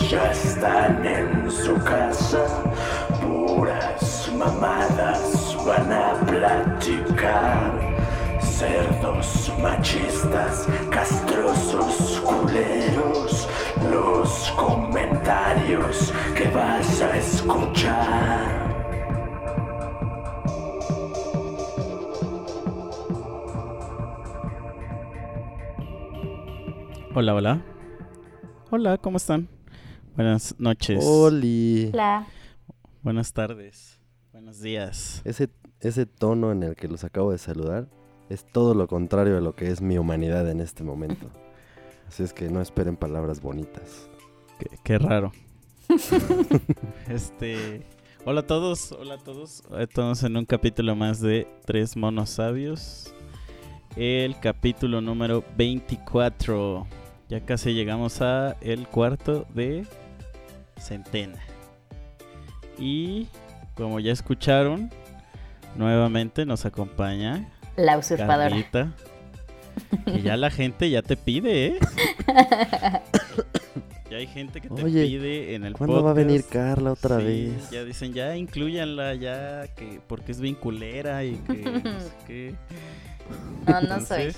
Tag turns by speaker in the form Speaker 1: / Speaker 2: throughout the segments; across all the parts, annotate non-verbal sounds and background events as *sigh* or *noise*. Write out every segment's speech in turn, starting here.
Speaker 1: ya están en su casa. Puras mamadas van a platicar. Cerdos machistas, castrosos culeros. Los comentarios que vas a escuchar.
Speaker 2: Hola, hola. Hola, ¿cómo están? Buenas noches.
Speaker 3: Oli.
Speaker 4: Hola.
Speaker 2: Buenas tardes. Buenos días.
Speaker 3: Ese, ese tono en el que los acabo de saludar es todo lo contrario de lo que es mi humanidad en este momento. Así es que no esperen palabras bonitas.
Speaker 2: Qué, qué raro. *laughs* este. Hola a todos, hola a todos. Estamos en un capítulo más de Tres Monos Sabios. El capítulo número 24. Ya casi llegamos a el cuarto de centena. Y como ya escucharon, nuevamente nos acompaña
Speaker 4: La usurpadora.
Speaker 2: Carlita. Que ya la gente ya te pide, ¿eh? *coughs* Ya hay gente que te
Speaker 3: Oye,
Speaker 2: pide en el
Speaker 3: ¿Cuándo va a venir. Carla otra
Speaker 2: Sí,
Speaker 3: vez?
Speaker 2: Ya dicen, ya incluyanla, ya, que porque es bien culera y que no sé *laughs* qué.
Speaker 4: No, no soy.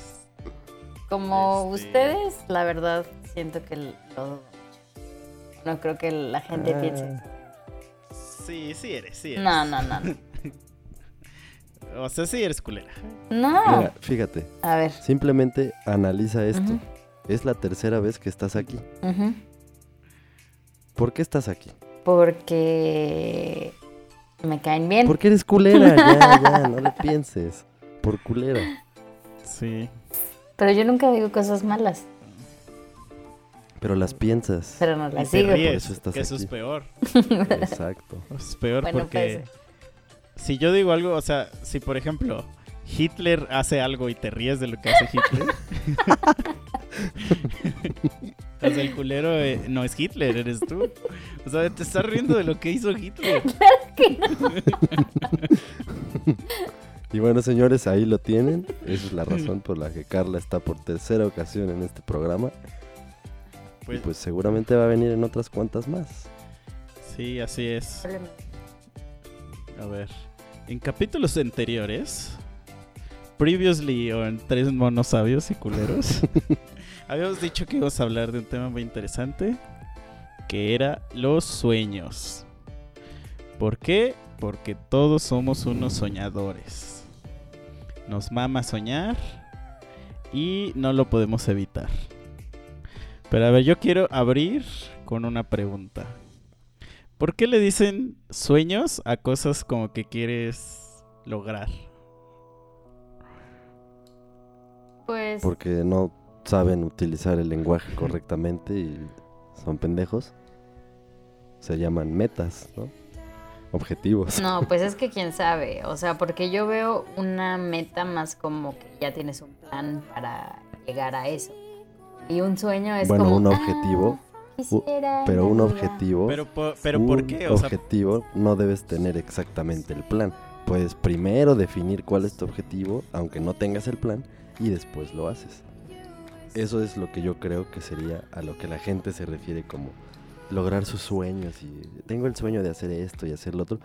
Speaker 4: Como
Speaker 2: este-
Speaker 4: ustedes, la verdad, siento que lo. No creo que la gente
Speaker 3: Ah.
Speaker 4: piense.
Speaker 2: Sí, sí eres, sí eres.
Speaker 4: No, no, no. *laughs*
Speaker 2: O sea, sí eres culera.
Speaker 4: No.
Speaker 3: Mira, fíjate,
Speaker 4: A ver.
Speaker 3: simplemente analiza esto. Es la tercera vez que estás aquí.
Speaker 4: ujú.
Speaker 3: ¿Por qué estás aquí?
Speaker 4: Porque me caen bien.
Speaker 3: Porque eres culera, *laughs* ya, ya, no le pienses. Por culera.
Speaker 2: Sí.
Speaker 4: Pero yo nunca digo cosas malas.
Speaker 3: Pero las piensas.
Speaker 4: Pero no
Speaker 2: Y
Speaker 4: las
Speaker 2: te
Speaker 4: digo.
Speaker 2: ríes,
Speaker 3: eso estás
Speaker 2: que eso es peor. *laughs*
Speaker 3: Exacto.
Speaker 2: Eso es peor
Speaker 4: Bueno,
Speaker 2: porque
Speaker 4: pues.
Speaker 2: si yo digo algo, o sea, si por ejemplo Hitler hace algo y te ríes de lo que hace Hitler. *laughs* o sea, el culero eh, no es Hitler, eres tú. O sea, te estás riendo de lo que hizo Hitler. *laughs*
Speaker 3: Y bueno, señores, ahí lo tienen. Esa es la razón por la que Carla está por tercera ocasión en este programa. Y
Speaker 2: Pues,
Speaker 3: pues seguramente va a venir en otras cuantas más.
Speaker 2: sí, así es. A ver, en capítulos anteriores, previously o en Tres Monos Sabios y Culeros, *laughs* habíamos dicho que íbamos a hablar de un tema muy interesante, que era los sueños. ¿Por qué? Porque todos somos unos soñadores. Nos mama soñar y no lo podemos evitar. Pero a ver, yo quiero abrir con una pregunta. ¿Por qué le dicen sueños a cosas como que quieres lograr?
Speaker 4: Pues.
Speaker 3: Porque no saben utilizar el lenguaje correctamente y son pendejos. Se llaman metas, ¿no? Objetivos.
Speaker 4: No, pues es que *laughs* quién sabe. O sea, porque yo veo una meta más como que ya tienes un plan para llegar a eso. Y un sueño es
Speaker 3: Bueno,
Speaker 4: como.
Speaker 3: un
Speaker 4: "Ah,
Speaker 3: objetivo,
Speaker 4: quisiera
Speaker 3: Pero
Speaker 4: en
Speaker 3: un
Speaker 4: la vida".
Speaker 3: objetivo,
Speaker 2: Pero, por, pero
Speaker 3: un
Speaker 2: ¿por qué? O sea,
Speaker 3: objetivo no debes tener exactamente el plan. Puedes primero definir cuál es tu objetivo, aunque no tengas el plan, y después lo haces. Eso es lo que yo creo que sería a lo que la gente se refiere como lograr sus sueños y tengo el sueño de hacer esto y hacer lo otro.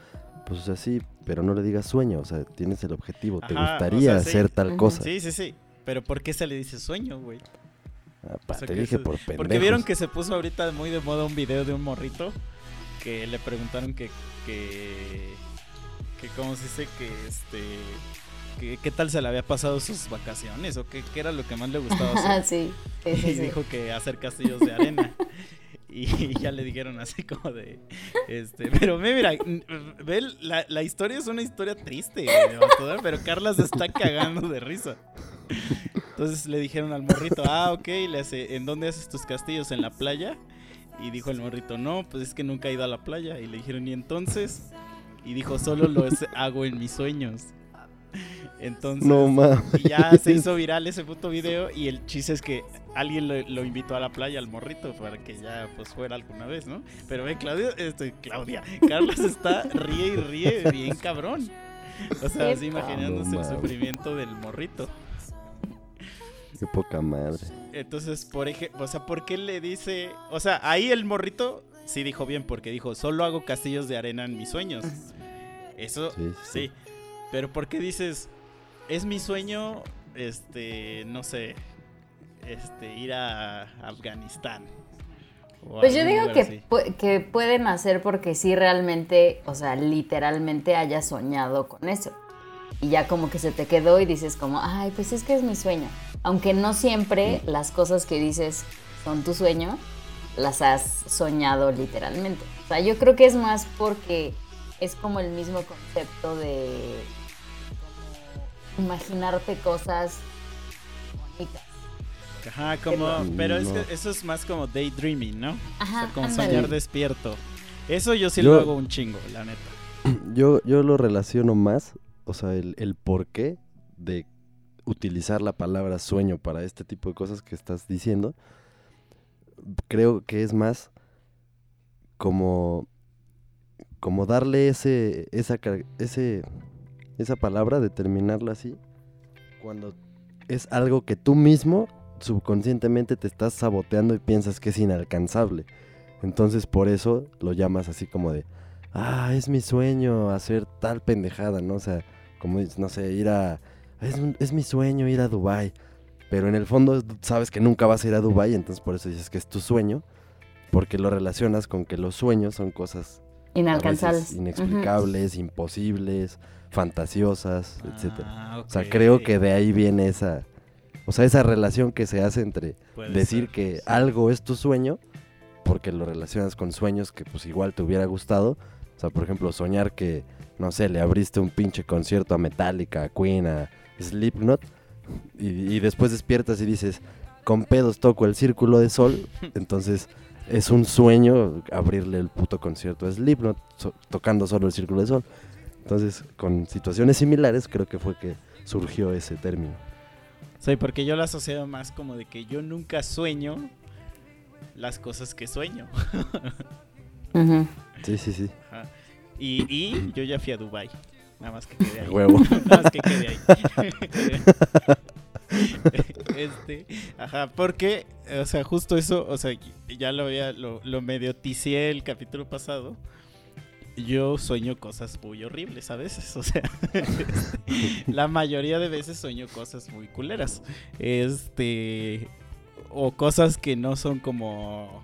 Speaker 3: Pues o sea, sí, pero no le digas sueño, o sea, tienes el objetivo, te
Speaker 2: Ajá, o
Speaker 3: gustaría
Speaker 2: sea, sí.
Speaker 3: hacer tal cosa.
Speaker 2: sí, sí, sí. Pero ¿por qué se le dice sueño, güey?
Speaker 3: Ah, pa,
Speaker 2: O sea,
Speaker 3: te dije por pendejos.
Speaker 2: Porque vieron que se puso ahorita muy de moda un video de un morrito que le preguntaron que que que cómo se dice que este que qué tal se le había pasado sus vacaciones o qué, qué era lo que más le gustaba *laughs* hacer.
Speaker 4: sí. Sí, sí,
Speaker 2: y dijo que hacer castillos de arena. *laughs* Y ya le dijeron así como de este, pero ve, mira, ve la, la historia es una historia triste, pero Carla se está cagando de risa. Entonces le dijeron al morrito, ah, ok, le hace, ¿en dónde haces tus castillos? ¿En la playa? Y dijo el morrito, no, pues es que nunca he ido a la playa. Y le dijeron, ¿y entonces? Y dijo, solo lo hago en mis sueños. Entonces,
Speaker 3: No
Speaker 2: y ya se hizo viral ese puto video y el chiste es que alguien lo, lo invitó a la playa al morrito para que ya pues fuera alguna vez, ¿no? Pero ve, Claudia, este, Claudia, Carlos está ríe y ríe bien cabrón. O sea, así imaginándose el sufrimiento del morrito.
Speaker 3: Qué poca madre.
Speaker 2: Entonces, por ejemplo, o sea, ¿por qué le dice? O sea, ahí el morrito sí dijo bien, porque dijo, solo hago castillos de arena en mis sueños. Eso,
Speaker 3: Sí, sí,
Speaker 2: sí. Pero ¿por qué dices, es mi sueño, este, no sé, este, ir a Afganistán?
Speaker 4: Pues yo digo que,
Speaker 2: así.
Speaker 4: pu- que pueden hacer porque sí realmente, o sea, literalmente haya soñado con eso. Y ya como que se te quedó y dices como, ay, pues es que es mi sueño. Aunque no siempre las cosas que dices son tu sueño, las has soñado literalmente. O sea, yo creo que es más porque es como el mismo concepto de imaginarte cosas bonitas.
Speaker 2: Ajá, como, pero es que eso es más como daydreaming, ¿no?
Speaker 4: Ajá,
Speaker 2: o sea, como
Speaker 4: ándale.
Speaker 2: soñar despierto. Eso yo sí
Speaker 3: Yo-
Speaker 2: lo hago un chingo, la neta. *clears throat*
Speaker 3: Yo, yo lo relaciono más, o sea, el, el porqué de utilizar la palabra sueño para este tipo de cosas que estás diciendo. Creo que es más como, como darle ese, esa, ese, esa palabra, determinarla así, cuando es algo que tú mismo subconscientemente te estás saboteando y piensas que es inalcanzable. Entonces por eso lo llamas así como de, ah, es mi sueño hacer tal pendejada, ¿no? O sea, como dices, no sé, ir a, es, un- es mi sueño ir a Dubai. Pero en el fondo sabes que nunca vas a ir a Dubai, entonces por eso dices que es tu sueño, porque lo relacionas con que los sueños son cosas
Speaker 4: Inalcanzables.
Speaker 3: Inexplicables, imposibles, fantasiosas, etcétera.
Speaker 2: Ah,
Speaker 3: O sea, creo que de ahí viene esa, o sea, esa relación que se hace entre
Speaker 2: Puede
Speaker 3: decir
Speaker 2: ser,
Speaker 3: que
Speaker 2: sí.
Speaker 3: algo es tu sueño, porque lo relacionas con sueños que pues igual te hubiera gustado. O sea, por ejemplo, soñar que, no sé, le abriste un pinche concierto a Metallica, a Queen, a Slipknot, y, y después despiertas y dices, con pedos toco el círculo de sol, *laughs* entonces es un sueño abrirle el puto concierto a Slipknot, so- tocando solo el círculo de sol. Entonces, con situaciones similares, creo que fue que surgió ese término.
Speaker 2: Sí, porque yo lo asocio más como de que yo nunca sueño las cosas que sueño. *laughs*
Speaker 3: Sí, sí, sí.
Speaker 2: Ajá. Y, y yo ya fui a Dubai. Nada más que quedé ahí. *laughs*
Speaker 3: Huevo. *laughs*
Speaker 2: Nada más que quedé ahí. este, ajá, porque, o sea, justo eso, o sea, ya lo había, lo, lo medio ticié el capítulo pasado. Yo sueño cosas muy horribles a veces, *laughs* o sea, este, la mayoría de veces sueño cosas muy culeras. Este, o cosas que no son como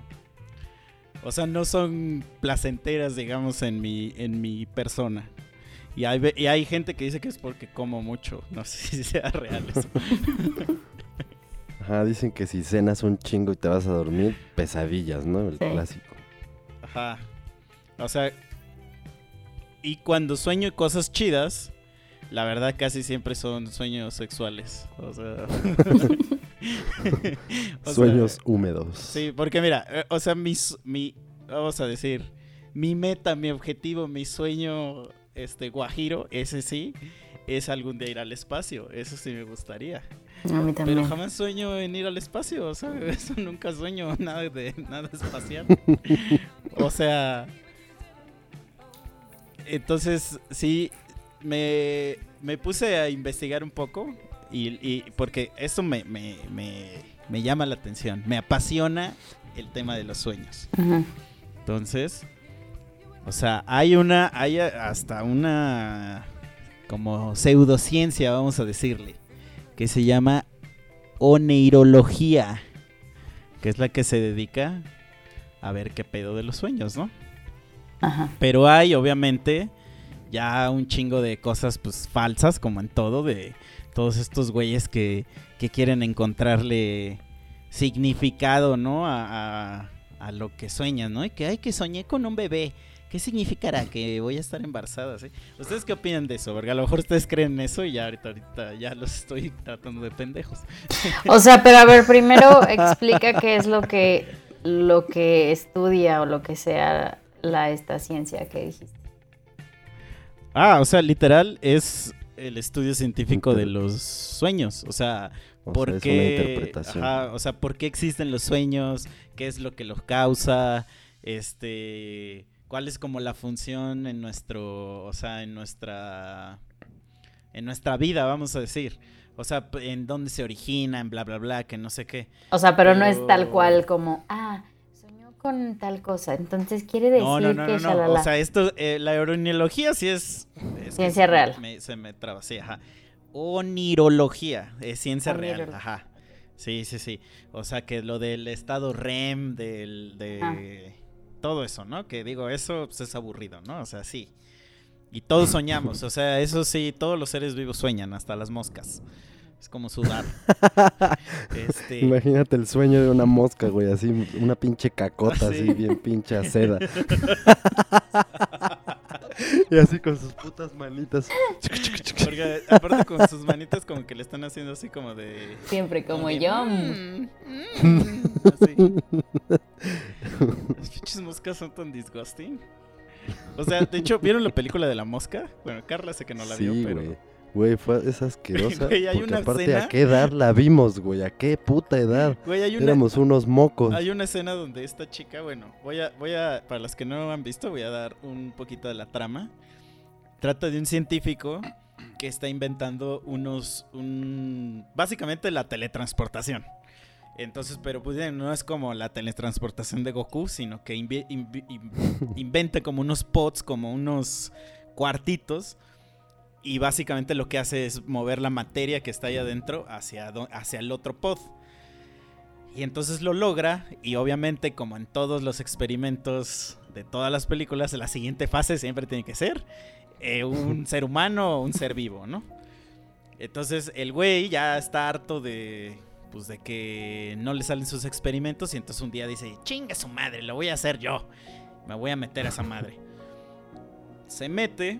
Speaker 2: o sea, no son placenteras, digamos, en mi, en mi persona. Y hay, y hay gente que dice que es porque como mucho. No *laughs* sé si sea real eso.
Speaker 3: Ajá, dicen que si cenas un chingo y te vas a dormir, pesadillas, ¿no? El
Speaker 4: Sí.
Speaker 3: clásico.
Speaker 2: Ajá. O sea, y cuando sueño cosas chidas, la verdad casi siempre son sueños sexuales. O sea, *laughs* o sea,
Speaker 3: Sueños húmedos.
Speaker 2: Sí, porque mira, eh, o sea, mi, vamos a decir, mi meta, mi objetivo, mi sueño, este, guajiro, ese sí, es algún día ir al espacio. Eso sí me gustaría.
Speaker 4: A mí también.
Speaker 2: Pero jamás sueño en ir al espacio, o sea, *laughs* eso nunca sueño *laughs* nada de nada espacial. o sea, entonces sí me, me puse a investigar un poco y, y- porque eso me, me, me, me llama la atención, me apasiona el tema de los sueños. Entonces, o sea, hay una, hay hasta una como pseudociencia, vamos a decirle, que se llama oneirología, que es la que se dedica a ver qué pedo de los sueños, ¿no?
Speaker 4: Ajá.
Speaker 2: Pero hay, obviamente, ya un chingo de cosas pues falsas, como en todo, de todos estos güeyes que, que quieren encontrarle significado, ¿no? A, a- a lo que sueñan, ¿no? Y que, ay, que soñé con un bebé. ¿Qué significará? Que voy a estar embarazada, ¿sí? ¿Ustedes qué opinan de eso? Porque a lo mejor ustedes creen eso y ya ahorita, ahorita ya los estoy tratando de pendejos. *laughs*
Speaker 4: O sea, pero a ver, primero *laughs* explica qué es lo que lo que estudia o lo que sea la esta ciencia que dijiste.
Speaker 2: Ah, o sea, literal es el estudio científico de los sueños. O sea,
Speaker 3: O
Speaker 2: ¿Por
Speaker 3: sea, es
Speaker 2: qué,
Speaker 3: una interpretación.
Speaker 2: ajá, o sea, ¿por qué existen los sueños? ¿Qué es lo que los causa? Este, ¿cuál es como la función en nuestro, o sea, en nuestra en nuestra vida, vamos a decir? O sea, en dónde se origina, en bla, bla, bla, que no sé qué.
Speaker 4: O sea, pero, no es
Speaker 2: Pero-
Speaker 4: tal cual como, ah, con tal cosa. Entonces quiere decir
Speaker 2: No, no, no,
Speaker 4: que
Speaker 2: no, no. O sea, esto, eh, la oniología sí es...
Speaker 4: Ciencia real.
Speaker 2: me- se me traba, sí, ajá. Onirología, es ciencia real, ajá. Sí, sí, sí. O sea, que lo del estado REM, del, de
Speaker 4: Ah.
Speaker 2: todo eso, ¿no? Que digo, eso pues, es aburrido, ¿no? O sea, sí. Y todos soñamos, o sea, eso sí, todos los seres vivos sueñan, hasta las moscas. Es como sudar. *laughs* este,
Speaker 3: Imagínate el sueño de una mosca, güey, así, una pinche cacota,
Speaker 2: Ah, sí.
Speaker 3: así, bien pinche *laughs* a seda. *laughs* y así con sus putas manitas.
Speaker 2: porque aparte con sus manitas como que le están haciendo así como de...
Speaker 4: Siempre como
Speaker 2: de,
Speaker 4: yo.
Speaker 2: "Mm, mm", así. Las pinches moscas son tan disgusting. O sea, de hecho, ¿vieron la película de la mosca? Bueno, Carla sé que no la vio,
Speaker 3: sí,
Speaker 2: pero...
Speaker 3: güey. Güey, fue es asquerosa. *laughs*
Speaker 2: Güey, hay
Speaker 3: porque
Speaker 2: una
Speaker 3: aparte,
Speaker 2: escena-
Speaker 3: ¿a qué edad la vimos, güey? ¿A qué puta edad? *laughs*
Speaker 2: Güey, hay una,
Speaker 3: Éramos unos mocos.
Speaker 2: hay una escena donde esta chica, bueno, voy a, voy a, para los que no han visto, voy a dar un poquito de la trama. Trata de un científico que está inventando unos, un, básicamente la teletransportación. Entonces, pero pues no es como la teletransportación de Goku, sino que *laughs* inventa como unos pods, como unos cuartitos. Y básicamente lo que hace es mover la materia que está ahí adentro hacia, hacia el otro pod. Y entonces lo logra y obviamente como en todos los experimentos de todas las películas, la siguiente fase siempre tiene que ser eh, un *laughs* ser humano o un ser vivo, ¿no? Entonces el güey ya está harto de pues de que no le salen sus experimentos y entonces un día dice, chinga su madre, lo voy a hacer yo. Me voy a meter a esa madre. Se mete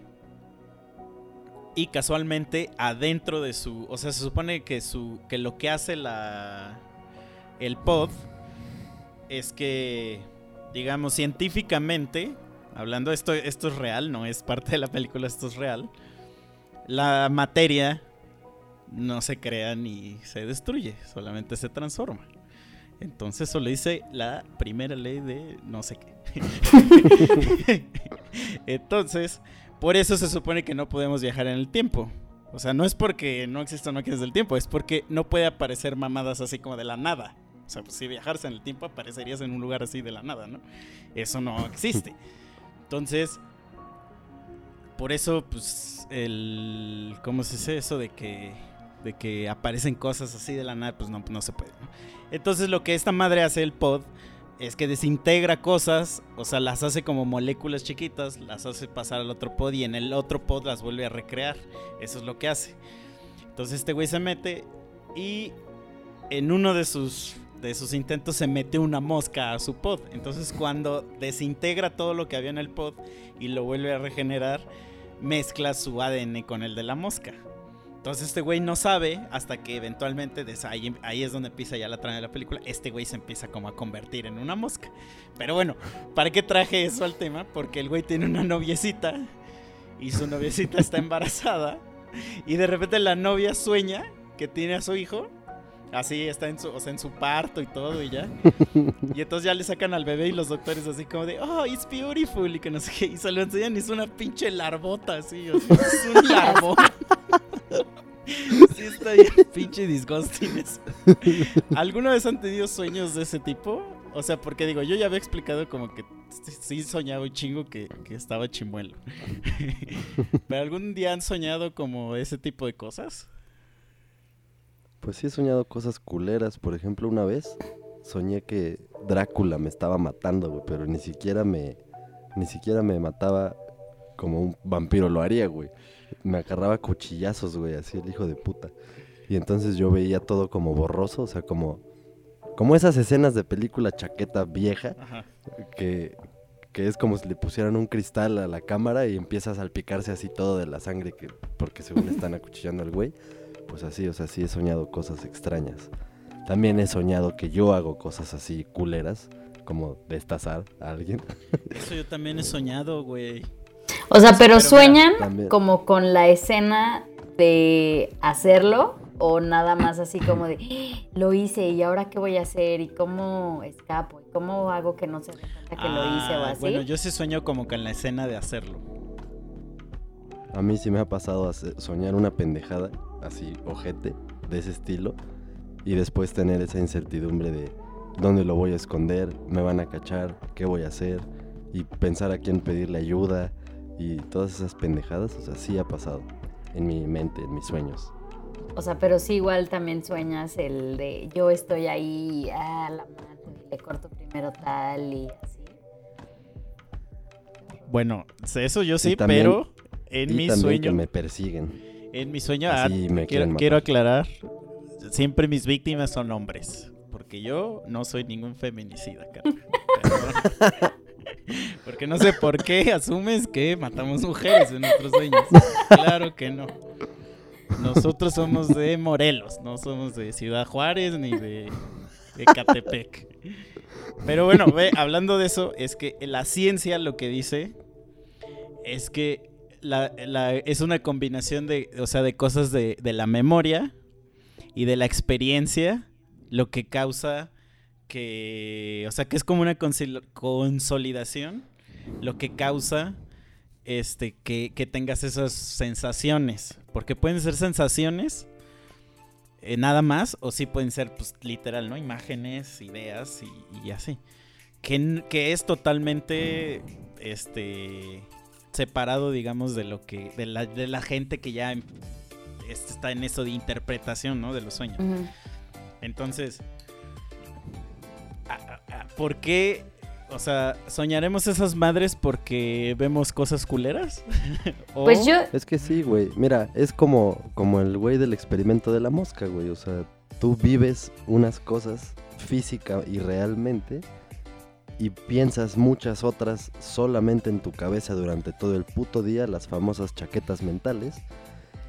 Speaker 2: y casualmente adentro de su, o sea, se supone que su que lo que hace la el pod es que digamos científicamente hablando esto esto es real, no es parte de la película, esto es real. La materia no se crea ni se destruye, solamente se transforma. Entonces eso le dice la primera ley de no sé qué. *laughs* Entonces, por eso se supone que no podemos viajar en el tiempo. O sea, no es porque no exista máquinas del tiempo, es porque no puede aparecer mamadas así como de la nada. O sea, pues, si viajaras en el tiempo aparecerías en un lugar así de la nada, ¿no? Eso no existe. Entonces, por eso, pues, el... ¿Cómo se dice eso de que... De que aparecen cosas así de la nada, pues no, no se puede. Entonces lo que esta madre hace el pod es que desintegra cosas, o sea, las hace como moléculas chiquitas, las hace pasar al otro pod y en el otro pod las vuelve a recrear. Eso es lo que hace. Entonces este güey se mete y en uno de sus de sus intentos se mete una mosca a su pod. Entonces cuando desintegra todo lo que había en el pod y lo vuelve a regenerar, mezcla su ADN con el de la mosca. Entonces este güey no sabe hasta que eventualmente, ahí es donde empieza ya la trama de la película, este güey se empieza como a convertir en una mosca. Pero bueno, ¿para qué traje eso al tema? Porque el güey tiene una noviecita y su noviecita está *laughs* embarazada y de repente la novia sueña que tiene a su hijo. Así está en su, o sea, en su parto y todo y ya. *laughs* Y entonces ya le sacan al bebé y los doctores así como de, oh, it's beautiful y que no sé qué. Y se lo enseñan y es una pinche larvota así, o sea, es un *laughs* larvón. Sí está bien pinche disgusting eso. ¿Alguna vez han tenido sueños de ese tipo? O sea, porque digo, yo ya había explicado como que sí soñaba un chingo que, que estaba chimuelo. *laughs* ¿Pero algún día han soñado como ese tipo de cosas?
Speaker 3: Pues sí he soñado cosas culeras. Por ejemplo, una vez soñé que Drácula me estaba matando, güey, pero ni siquiera me ni siquiera me mataba como un vampiro lo haría, güey. Me agarraba cuchillazos, güey, así el hijo de puta. Y entonces yo veía todo como borroso, o sea, como como esas escenas de película chaqueta vieja
Speaker 2: Ajá.
Speaker 3: que que es como si le pusieran un cristal a la cámara y empieza a salpicarse así todo de la sangre que porque según están acuchillando al güey. Pues así, o sea, sí he soñado cosas extrañas. También he soñado que yo hago cosas así culeras, como destazar a alguien. *laughs*
Speaker 2: Eso yo también he soñado, güey.
Speaker 4: O sea, pero, sueñan
Speaker 3: también-
Speaker 4: como con la escena de hacerlo o nada más así como de "Ah, lo hice y ahora qué voy a hacer y cómo escapo y cómo hago que no se dé cuenta que lo hice o
Speaker 2: Ah,
Speaker 4: así.
Speaker 2: Bueno, yo sí sueño como que en la escena de hacerlo.
Speaker 3: A mí sí me ha pasado soñar una pendejada, así, ojete, de ese estilo y después tener esa incertidumbre de dónde lo voy a esconder, me van a cachar, qué voy a hacer y pensar a quién pedirle ayuda y todas esas pendejadas, o sea, sí ha pasado en mi mente, en mis sueños.
Speaker 4: O sea, pero sí igual también sueñas el de yo estoy ahí, ah, la madre, le corto primero tal y así.
Speaker 2: Bueno, eso yo sí,
Speaker 3: también-
Speaker 2: pero en
Speaker 3: y
Speaker 2: mi
Speaker 3: también
Speaker 2: sueño,
Speaker 3: que me persiguen.
Speaker 2: En mi sueño, ah,
Speaker 3: me
Speaker 2: quiero, quiero aclarar, siempre mis víctimas son hombres, porque yo no soy ningún feminicida. Perdón. *laughs* Porque no sé por qué asumes que matamos mujeres en nuestros sueños. Claro que no. Nosotros somos de Morelos, no somos de Ciudad Juárez ni de Ecatepec. Pero bueno, ve, hablando de eso, es que la ciencia lo que dice es que la- la- es una combinación de, o sea, de cosas de, de la memoria y de la experiencia, lo que causa que, o sea, que es como una consolidación, lo que causa este, que, que tengas esas sensaciones, porque pueden ser sensaciones eh, nada más, o sí pueden ser, pues, literal, ¿no? Imágenes, ideas y, y así. Que, que es totalmente, este, separado, digamos, de lo que, de la, de la gente que ya em- está en eso de interpretación, ¿no? De los sueños. Entonces, ¿a- a- a- ¿por qué? O sea, ¿soñaremos esas madres porque vemos cosas culeras? *laughs* ¿O-
Speaker 4: Pues yo,
Speaker 3: Es que sí, güey. Mira, es como, como el güey del experimento de la mosca, güey. O sea, tú vives unas cosas física y realmente y piensas muchas otras solamente en tu cabeza durante todo el puto día, las famosas chaquetas mentales.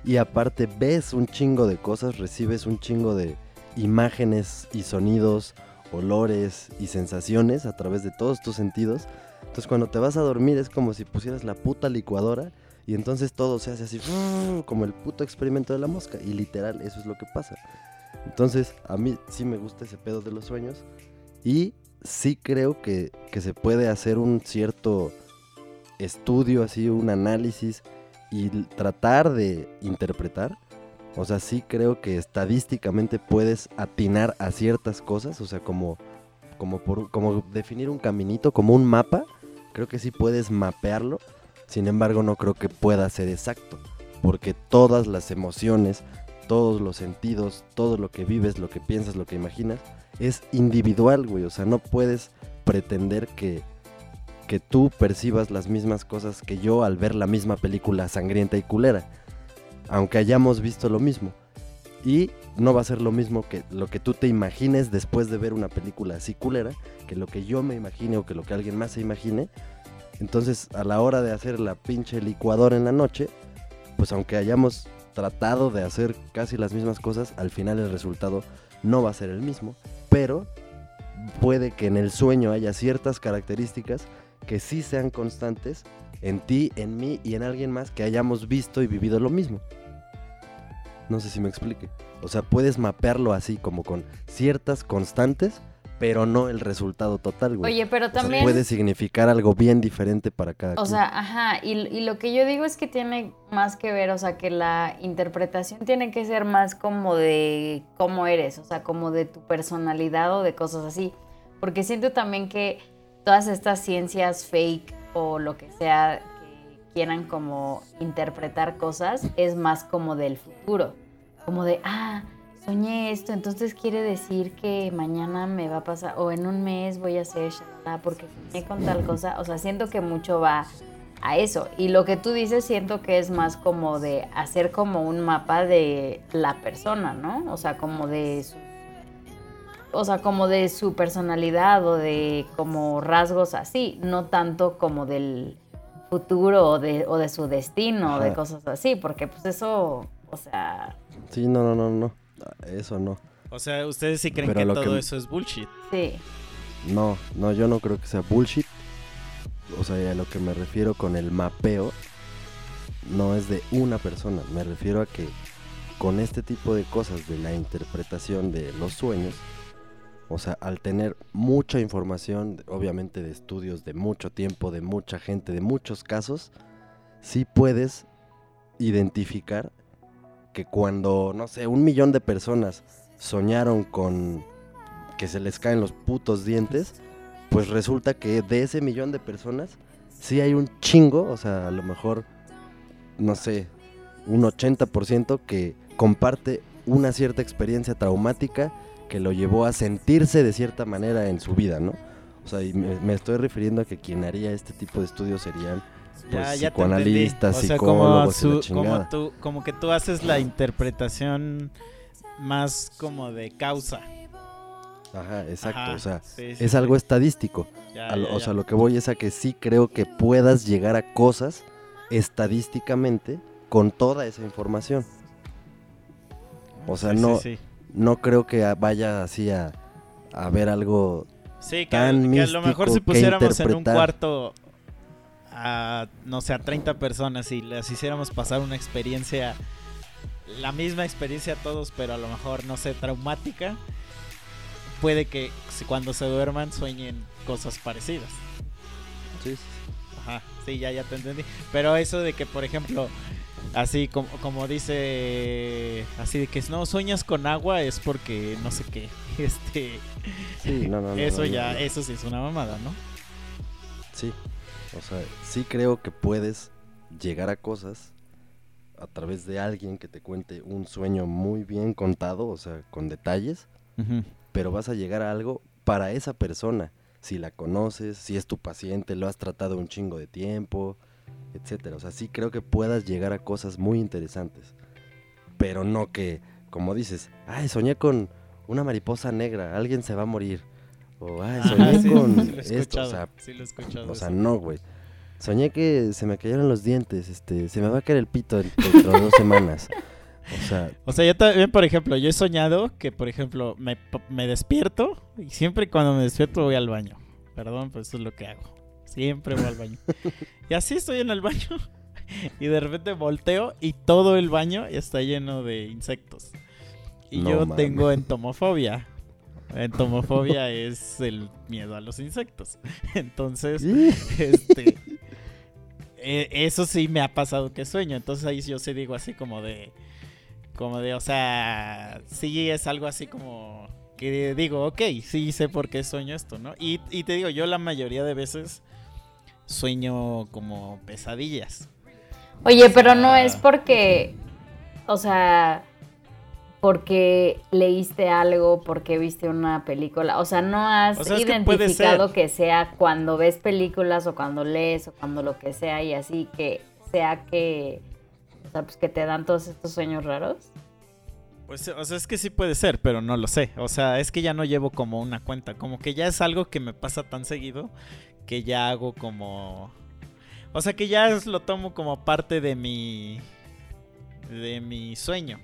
Speaker 3: Y aparte ves un chingo de cosas, recibes un chingo de imágenes y sonidos, olores y sensaciones a través de todos tus sentidos. Entonces cuando te vas a dormir es como si pusieras la puta licuadora y entonces todo se hace así, como el puto experimento de la mosca. Y literal, eso es lo que pasa. Entonces, a mí sí me gusta ese pedo de los sueños. Y sí creo que, que se puede hacer un cierto estudio, así, un análisis y tratar de interpretar. O sea, sí creo que estadísticamente puedes atinar a ciertas cosas. O sea, como, como, por, como definir un caminito, como un mapa. Creo que sí puedes mapearlo. Sin embargo, no creo que pueda ser exacto. Porque todas las emociones, todos los sentidos, todo lo que vives, lo que piensas, lo que imaginas, es individual, güey. O sea, no puedes pretender que, que tú percibas las mismas cosas que yo al ver la misma película sangrienta y culera. Aunque hayamos visto lo mismo. Y no va a ser lo mismo que lo que tú te imagines después de ver una película así culera, que lo que yo me imagine o que lo que alguien más se imagine. Entonces, a la hora de hacer la pinche licuadora en la noche, pues aunque hayamos tratado de hacer casi las mismas cosas, al final el resultado no va a ser el mismo, pero puede que en el sueño haya ciertas características que sí sean constantes en ti, en mí y en alguien más que hayamos visto y vivido lo mismo. No sé si me explique. O sea, puedes mapearlo así como con ciertas constantes, pero no el resultado total, güey.
Speaker 4: oye, pero
Speaker 3: O sea,
Speaker 4: también...
Speaker 3: puede significar algo bien diferente para cada
Speaker 4: O
Speaker 3: quien.
Speaker 4: sea, ajá, y, y lo que yo digo es que tiene más que ver, o sea, que la interpretación tiene que ser más como de cómo eres, o sea, como de tu personalidad o de cosas así. Porque siento también que todas estas ciencias fake o lo que sea que quieran como interpretar cosas es más como del futuro. Como de, ah, soñé esto, entonces quiere decir que mañana me va a pasar, o en un mes voy a hacer shalala porque soñé con tal cosa. O sea, siento que mucho va a eso. Y lo que tú dices, siento que es más como de hacer como un mapa de la persona, ¿no? O sea, como de su. O sea, como de su personalidad o de como rasgos así, no tanto como del futuro o de, o de su destino o de cosas así, porque pues eso, o sea,
Speaker 3: Sí, no, no, no, no. Eso no.
Speaker 2: O sea, ¿ustedes sí creen
Speaker 3: Pero
Speaker 2: que todo
Speaker 3: que-
Speaker 2: eso es bullshit?
Speaker 4: sí.
Speaker 3: No, no, yo no creo que sea bullshit. O sea, a lo que me refiero con el mapeo no es de una persona. Me refiero a que con este tipo de cosas de la interpretación de los sueños, o sea, al tener mucha información, obviamente de estudios de mucho tiempo, de mucha gente, de muchos casos, sí puedes identificar que cuando, no sé, un millón de personas soñaron con que se les caen los putos dientes, pues resulta que de ese millón de personas, sí hay un chingo, o sea, a lo mejor, no sé, un 80% que comparte una cierta experiencia traumática que lo llevó a sentirse de cierta manera en su vida, ¿no? O sea, y me, me estoy refiriendo a que quien haría este tipo de estudios serían pues,
Speaker 2: Ya,
Speaker 3: psicoanalistas.
Speaker 2: O sea, como,
Speaker 3: y la
Speaker 2: como, tú, como que tú haces la interpretación más como de causa.
Speaker 3: Ajá, exacto,
Speaker 2: Ajá,
Speaker 3: o sea,
Speaker 2: sí, sí,
Speaker 3: es
Speaker 2: sí.
Speaker 3: algo estadístico.
Speaker 2: Ya,
Speaker 3: A lo-
Speaker 2: ya,
Speaker 3: o
Speaker 2: ya.
Speaker 3: sea, lo que voy es a que sí creo que puedas llegar a cosas estadísticamente con toda esa información. O sea, no,
Speaker 2: sí.
Speaker 3: no creo que vaya así a, a ver algo
Speaker 2: Sí, que,
Speaker 3: tan
Speaker 2: que a lo mejor si
Speaker 3: místico que
Speaker 2: pusiéramos en un
Speaker 3: interpretar.
Speaker 2: cuarto a, no sé, a 30 personas y les hiciéramos pasar una experiencia, la misma experiencia a todos, pero a lo mejor, no sé, traumática, puede que cuando se duerman sueñen cosas parecidas.
Speaker 3: Sí, sí,
Speaker 2: Ajá, sí, ya, ya te entendí. Pero eso de que, por ejemplo, así como, como dice, así de que no sueñas con agua es porque no sé qué. *laughs* Este,
Speaker 3: sí, no, no, no,
Speaker 2: eso
Speaker 3: no,
Speaker 2: ya, eso sí es una mamada, ¿no?
Speaker 3: Sí, o sea, sí creo que puedes llegar a cosas a través de alguien que te cuente un sueño muy bien contado, o sea, con detalles, pero vas a llegar a algo para esa persona, si la conoces, si es tu paciente, lo has tratado un chingo de tiempo, etcétera. O sea, sí creo que puedas llegar a cosas muy interesantes, pero no que, como dices, ay, soñé con una mariposa negra, alguien se va a morir. O, ay,
Speaker 2: Ajá,
Speaker 3: soñé
Speaker 2: sí,
Speaker 3: con
Speaker 2: lo
Speaker 3: esto, o sea,
Speaker 2: sí lo he escuchado
Speaker 3: o sea,
Speaker 2: eso.
Speaker 3: no, güey. Soñé que se me cayeron los dientes, este, se me va a caer el pito en- dentro de dos semanas. O sea,
Speaker 2: O sea, yo también, por ejemplo, yo he soñado que, por ejemplo, me, me despierto y siempre cuando me despierto voy al baño. Perdón, pues eso es lo que hago. Siempre voy al baño. y así estoy en el baño *laughs* y de repente volteo y todo el baño está lleno de insectos. Y
Speaker 3: No
Speaker 2: yo tengo entomofobia. Entomofobia *laughs* es el miedo a los insectos. *laughs* Entonces, *laughs* este eh, eso sí me ha pasado que sueño. Entonces ahí yo sí digo así como de como de o sea sí es algo así como que digo ok sí sé por qué sueño esto no y, y te digo yo la mayoría de veces sueño como pesadillas.
Speaker 4: Oye, pero no es porque, o sea, porque leíste algo, porque viste una película, o sea, no has
Speaker 2: O sea, es que puede
Speaker 4: identificado
Speaker 2: ser.
Speaker 4: que sea cuando ves películas o cuando lees o cuando lo que sea y así que sea que, o sea, pues que te dan todos estos sueños raros.
Speaker 2: pues o sea es que sí puede ser pero no lo sé o sea es que ya no llevo como una cuenta como que ya es algo que me pasa tan seguido que ya hago como o sea que ya lo tomo como parte de mi de mi sueño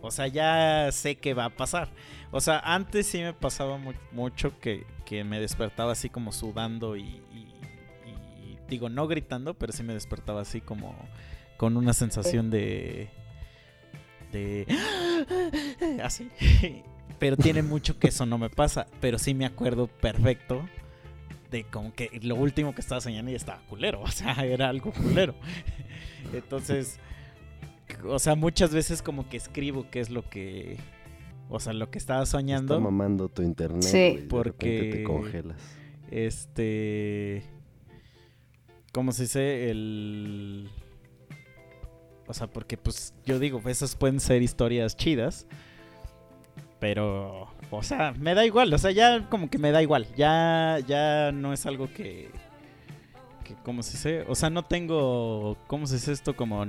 Speaker 2: o sea ya sé que va a pasar o sea antes sí me pasaba mu- mucho que, que me despertaba así como sudando y, y- y digo no gritando pero sí me despertaba así como con una sensación de de *gasps* así *laughs* pero tiene mucho que eso no me pasa pero sí me acuerdo perfecto de como que lo último que estaba soñando y estaba culero, *laughs* o sea, era algo culero. *laughs* Entonces, o sea, muchas veces como que escribo qué es lo que, o sea, lo que estaba
Speaker 3: está
Speaker 2: soñando.
Speaker 3: mamando tu internet,
Speaker 4: Sí.
Speaker 2: Porque-
Speaker 3: te congelas.
Speaker 2: Este, ¿cómo se dice? El, o sea, porque pues yo digo, esas pueden ser historias chidas. Pero, o sea, me da igual, o sea, ya como que me da igual, ya, ya no es algo que, que ¿cómo se dice? O sea, no tengo, ¿cómo se dice esto? Como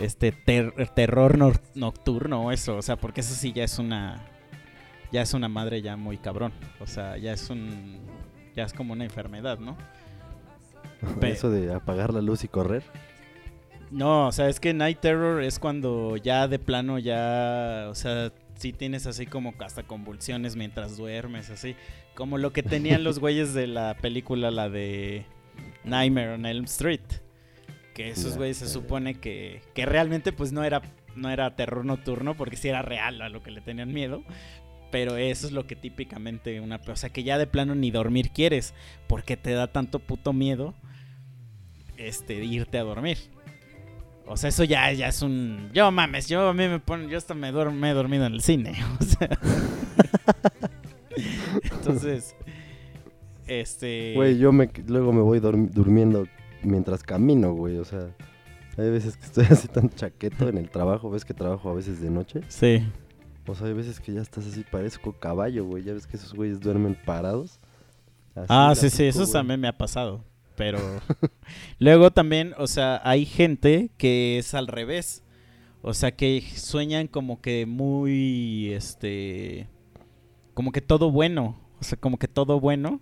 Speaker 2: este ter- terror nor- nocturno o eso, o sea, porque eso sí ya es una, ya es una madre ya muy cabrón, o sea, ya es un, ya es como una enfermedad, ¿no? *laughs*
Speaker 3: Eso de apagar la luz y correr.
Speaker 2: No, o sea, es que Night Terror es cuando ya de plano ya, o sea, sí tienes así como hasta convulsiones mientras duermes, así. Como lo que tenían los *laughs* güeyes de la película, la de Nightmare on Elm Street. Que esos güeyes se supone que, que realmente pues no era, no era terror nocturno, porque sí era real a lo que le tenían miedo. Pero eso es lo que típicamente una... O sea, que ya de plano ni dormir quieres, porque te da tanto puto miedo este, irte a dormir. O sea, eso ya, ya es un. Yo mames, yo a mí me ponen. Yo hasta me, duermo, me he dormido en el cine. *laughs* O sea. *laughs* Entonces. Este.
Speaker 3: Güey, yo me, luego me voy durmiendo mientras camino, güey. O sea, hay veces que estoy *laughs* así tan chaqueto en el trabajo. ¿Ves que trabajo a veces de noche?
Speaker 2: Sí.
Speaker 3: O sea, hay veces que ya estás así, parezco caballo, güey. Ya ves que esos güeyes duermen parados. Así
Speaker 2: Ah, sí, sí, eso
Speaker 3: güey.
Speaker 2: también me ha pasado. Pero *laughs* luego también, o sea, hay gente que es al revés. O sea, que sueñan como que muy, este, como que todo bueno. O sea, como que todo bueno.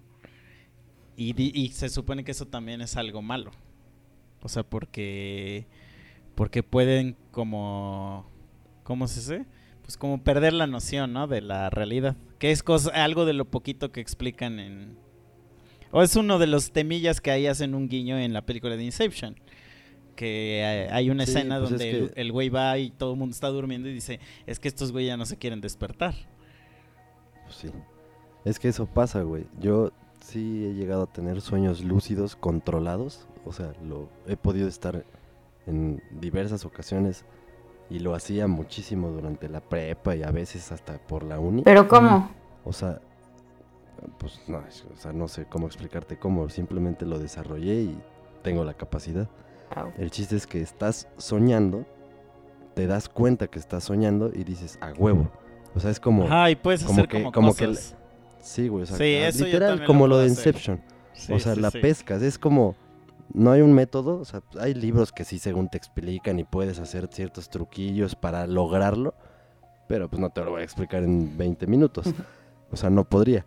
Speaker 2: Y, y se supone que eso también es algo malo. O sea, porque, porque pueden como, ¿cómo se dice? Pues como perder la noción, ¿no? De la realidad. Que es cosa, algo de lo poquito que explican en, o es uno de los temillas que ahí hacen un guiño en la película de Inception. Que hay una
Speaker 3: Sí,
Speaker 2: escena
Speaker 3: pues es
Speaker 2: donde
Speaker 3: que-
Speaker 2: el- el güey va y todo el mundo está durmiendo y dice, es que estos güey ya no se quieren despertar.
Speaker 3: Pues sí. Es que eso pasa, güey. Yo sí he llegado a tener sueños lúcidos controlados. O sea, lo he podido estar en diversas ocasiones y lo hacía muchísimo durante la prepa y a veces hasta por la uni.
Speaker 4: Pero ¿cómo?
Speaker 3: O sea, pues no, o sea, no sé cómo explicarte cómo, simplemente lo desarrollé y tengo la capacidad.
Speaker 4: Wow.
Speaker 3: El chiste es que estás soñando, te das cuenta que estás soñando y dices, a huevo. O sea, es como,
Speaker 2: Ajá, y puedes
Speaker 3: como
Speaker 2: hacer
Speaker 3: que-
Speaker 2: como,
Speaker 3: como que. Sí, güey, o sea,
Speaker 2: Sí, eso yo
Speaker 3: literal como
Speaker 2: lo
Speaker 3: lo de. Inception.
Speaker 2: Sí,
Speaker 3: o sea,
Speaker 2: sí,
Speaker 3: la
Speaker 2: sí.
Speaker 3: pescas, es como, no hay un método, o sea, hay libros que sí según te explican y puedes hacer ciertos truquillos para lograrlo, pero pues no te lo voy a explicar en 20 minutos. o sea, no podría.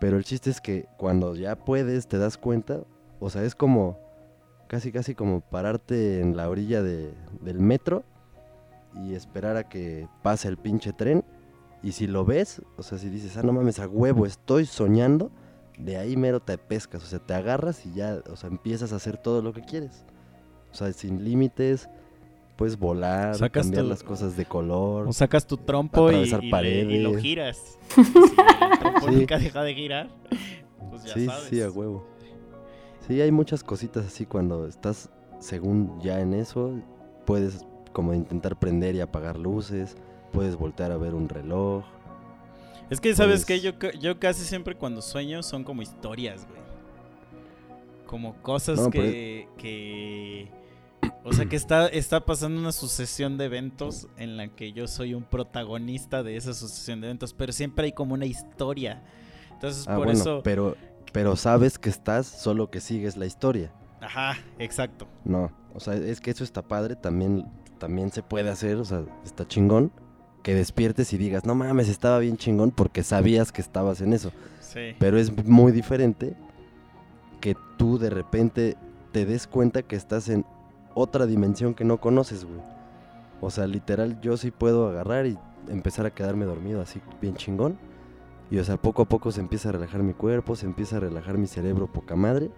Speaker 3: Pero el chiste es que cuando ya puedes, te das cuenta, o sea, es como, casi casi como pararte en la orilla de- del metro y esperar a que pase el pinche tren. Y si lo ves, o sea, si dices, ah, no mames, a huevo, estoy soñando, de ahí mero te pescas, o sea, te agarras y ya, o sea, empiezas a hacer todo lo que quieres. O sea, sin límites, puedes volar,
Speaker 2: Sacas
Speaker 3: cambiar
Speaker 2: tu-
Speaker 3: las cosas de color.
Speaker 2: O sacas tu trompo y, lo giras. *laughs* Si el trompo
Speaker 3: Sí.
Speaker 2: nunca deja de girar, pues ya
Speaker 3: sí,
Speaker 2: sabes.
Speaker 3: sí, a huevo. Sí, hay muchas cositas así cuando estás, según ya en eso, puedes como intentar prender y apagar luces, puedes voltear a ver un reloj.
Speaker 2: Es que, ¿sabes
Speaker 3: Pues-
Speaker 2: qué? Yo, yo casi siempre cuando sueño son como historias, güey. Como cosas
Speaker 3: No, pero
Speaker 2: que, que... O sea, que está, está pasando una sucesión de eventos en la que yo soy un protagonista de esa sucesión de eventos, pero siempre hay como una historia. Entonces,
Speaker 3: Ah,
Speaker 2: por
Speaker 3: bueno,
Speaker 2: eso...
Speaker 3: pero, pero sabes que estás, solo que sigues la historia.
Speaker 2: Ajá, exacto.
Speaker 3: No, o sea, es que eso está padre, también, también se puede hacer, o sea, está chingón. Que despiertes y digas, no mames, estaba bien chingón porque sabías que estabas en eso.
Speaker 2: Sí.
Speaker 3: Pero es muy diferente que tú de repente te des cuenta que estás en otra dimensión que no conoces, güey. O sea, literal, yo sí puedo agarrar y empezar a quedarme dormido así bien chingón. Y o sea, poco a poco se empieza a relajar mi cuerpo, se empieza a relajar mi cerebro poca madre.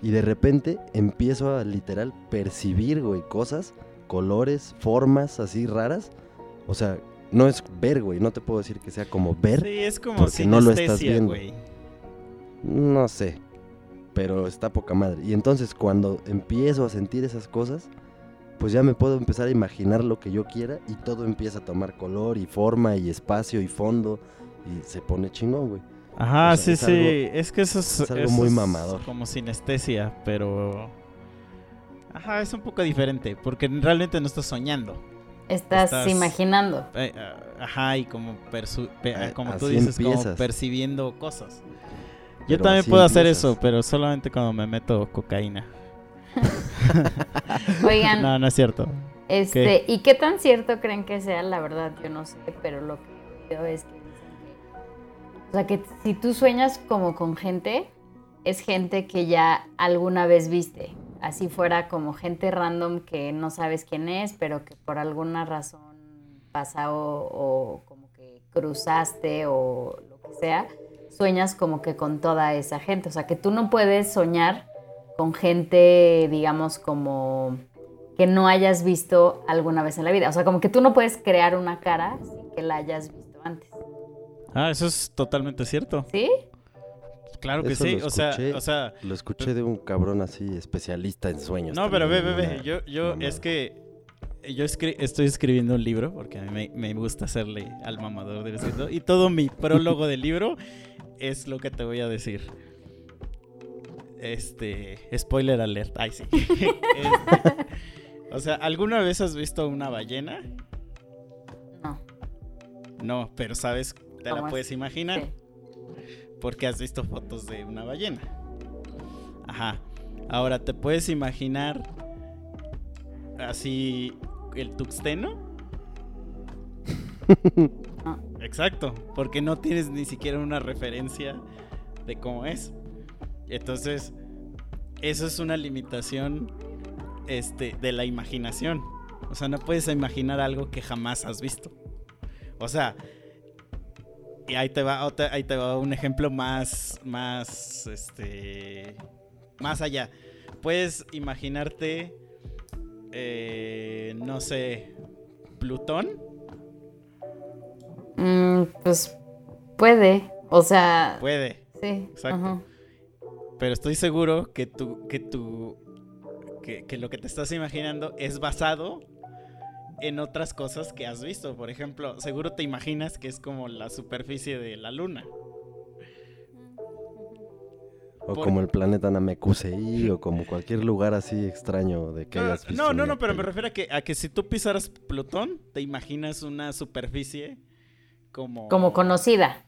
Speaker 3: Y de repente empiezo a literal percibir, güey, cosas, colores, formas así raras. O sea, no es ver, güey, no te puedo decir que sea como ver.
Speaker 2: Sí, es como
Speaker 3: porque no lo estás viendo. No sé, pero está poca madre. Y entonces cuando empiezo a sentir esas cosas, pues ya me puedo empezar a imaginar lo que yo quiera y todo empieza a tomar color y forma y espacio y fondo y se pone chingón, güey.
Speaker 2: Ajá,
Speaker 3: O
Speaker 2: sí,
Speaker 3: es
Speaker 2: sí.
Speaker 3: algo-
Speaker 2: es que eso es,
Speaker 3: es algo
Speaker 2: eso
Speaker 3: muy
Speaker 2: es
Speaker 3: mamador.
Speaker 2: Como sinestesia, pero. Ajá, es un poco diferente. Porque realmente no estás soñando.
Speaker 4: Estás,
Speaker 2: Estás-
Speaker 4: imaginando.
Speaker 2: Eh, ah, ajá, y como, persu- pe- como tú dices, como percibiendo cosas. Yo
Speaker 3: Pero
Speaker 2: también puedo hacer
Speaker 3: empiezas.
Speaker 2: eso, pero solamente cuando me meto cocaína. *laughs*
Speaker 4: Oigan,
Speaker 2: No, no es cierto.
Speaker 4: este, ¿y qué tan cierto creen que sea? La verdad, yo no sé, pero lo que veo es que dicen que- o sea, que si tú sueñas como con gente, es gente que ya alguna vez viste. Así fuera como gente random que no sabes quién es, pero que por alguna razón pasa o, o como que cruzaste o lo que sea, sueñas como que con toda esa gente. O sea, que tú no puedes soñar con gente, digamos, como que no hayas visto alguna vez en la vida. O sea, como que tú no puedes crear una cara sin que la hayas visto antes.
Speaker 2: Ah, eso es totalmente cierto.
Speaker 4: ¿Sí?
Speaker 2: Claro que
Speaker 3: Eso
Speaker 2: sí.
Speaker 3: lo
Speaker 2: O sea, o sea,
Speaker 3: Lo escuché de un cabrón así especialista en sueños.
Speaker 2: no, pero ve, ve, ve. Yo, yo,
Speaker 3: mamada.
Speaker 2: es que yo escri- estoy escribiendo un libro porque a mí me, me gusta hacerle al mamador del escritor. Y todo mi prólogo del libro es lo que te voy a decir. Este. Spoiler alert. Ay, sí. *laughs* Este, o sea, ¿alguna vez has visto una ballena?
Speaker 4: No.
Speaker 2: No, pero sabes, te
Speaker 4: ¿Cómo
Speaker 2: la
Speaker 4: es?
Speaker 2: puedes imaginar.
Speaker 4: Sí.
Speaker 2: Porque has visto fotos de una ballena. Ajá. Ahora, ¿te puedes imaginar así el tuxteno?
Speaker 4: No. *laughs*
Speaker 2: Exacto, porque no tienes ni siquiera una referencia de cómo es. Entonces, eso es una limitación este, de la imaginación. O sea, no puedes imaginar algo que jamás has visto. O sea, y ahí te va, otra- ahí te va un ejemplo más, más, este, más allá. Puedes imaginarte, eh, no sé, Plutón.
Speaker 4: Mm, pues puede. O sea,
Speaker 2: Puede,
Speaker 4: sí.
Speaker 2: exacto.
Speaker 4: ajá.
Speaker 2: pero estoy seguro que tú, que tú, que, que lo que te estás imaginando es basado en otras cosas que has visto. Por ejemplo, seguro te imaginas que es como la superficie de la luna.
Speaker 3: O
Speaker 2: Por-
Speaker 3: como el planeta Namekusei, o como cualquier lugar así extraño de que
Speaker 2: No,
Speaker 3: hayas visto.
Speaker 2: no, no, no, pero me refiero a que, a que si tú pisaras Plutón, te imaginas una superficie como...
Speaker 4: Como conocida.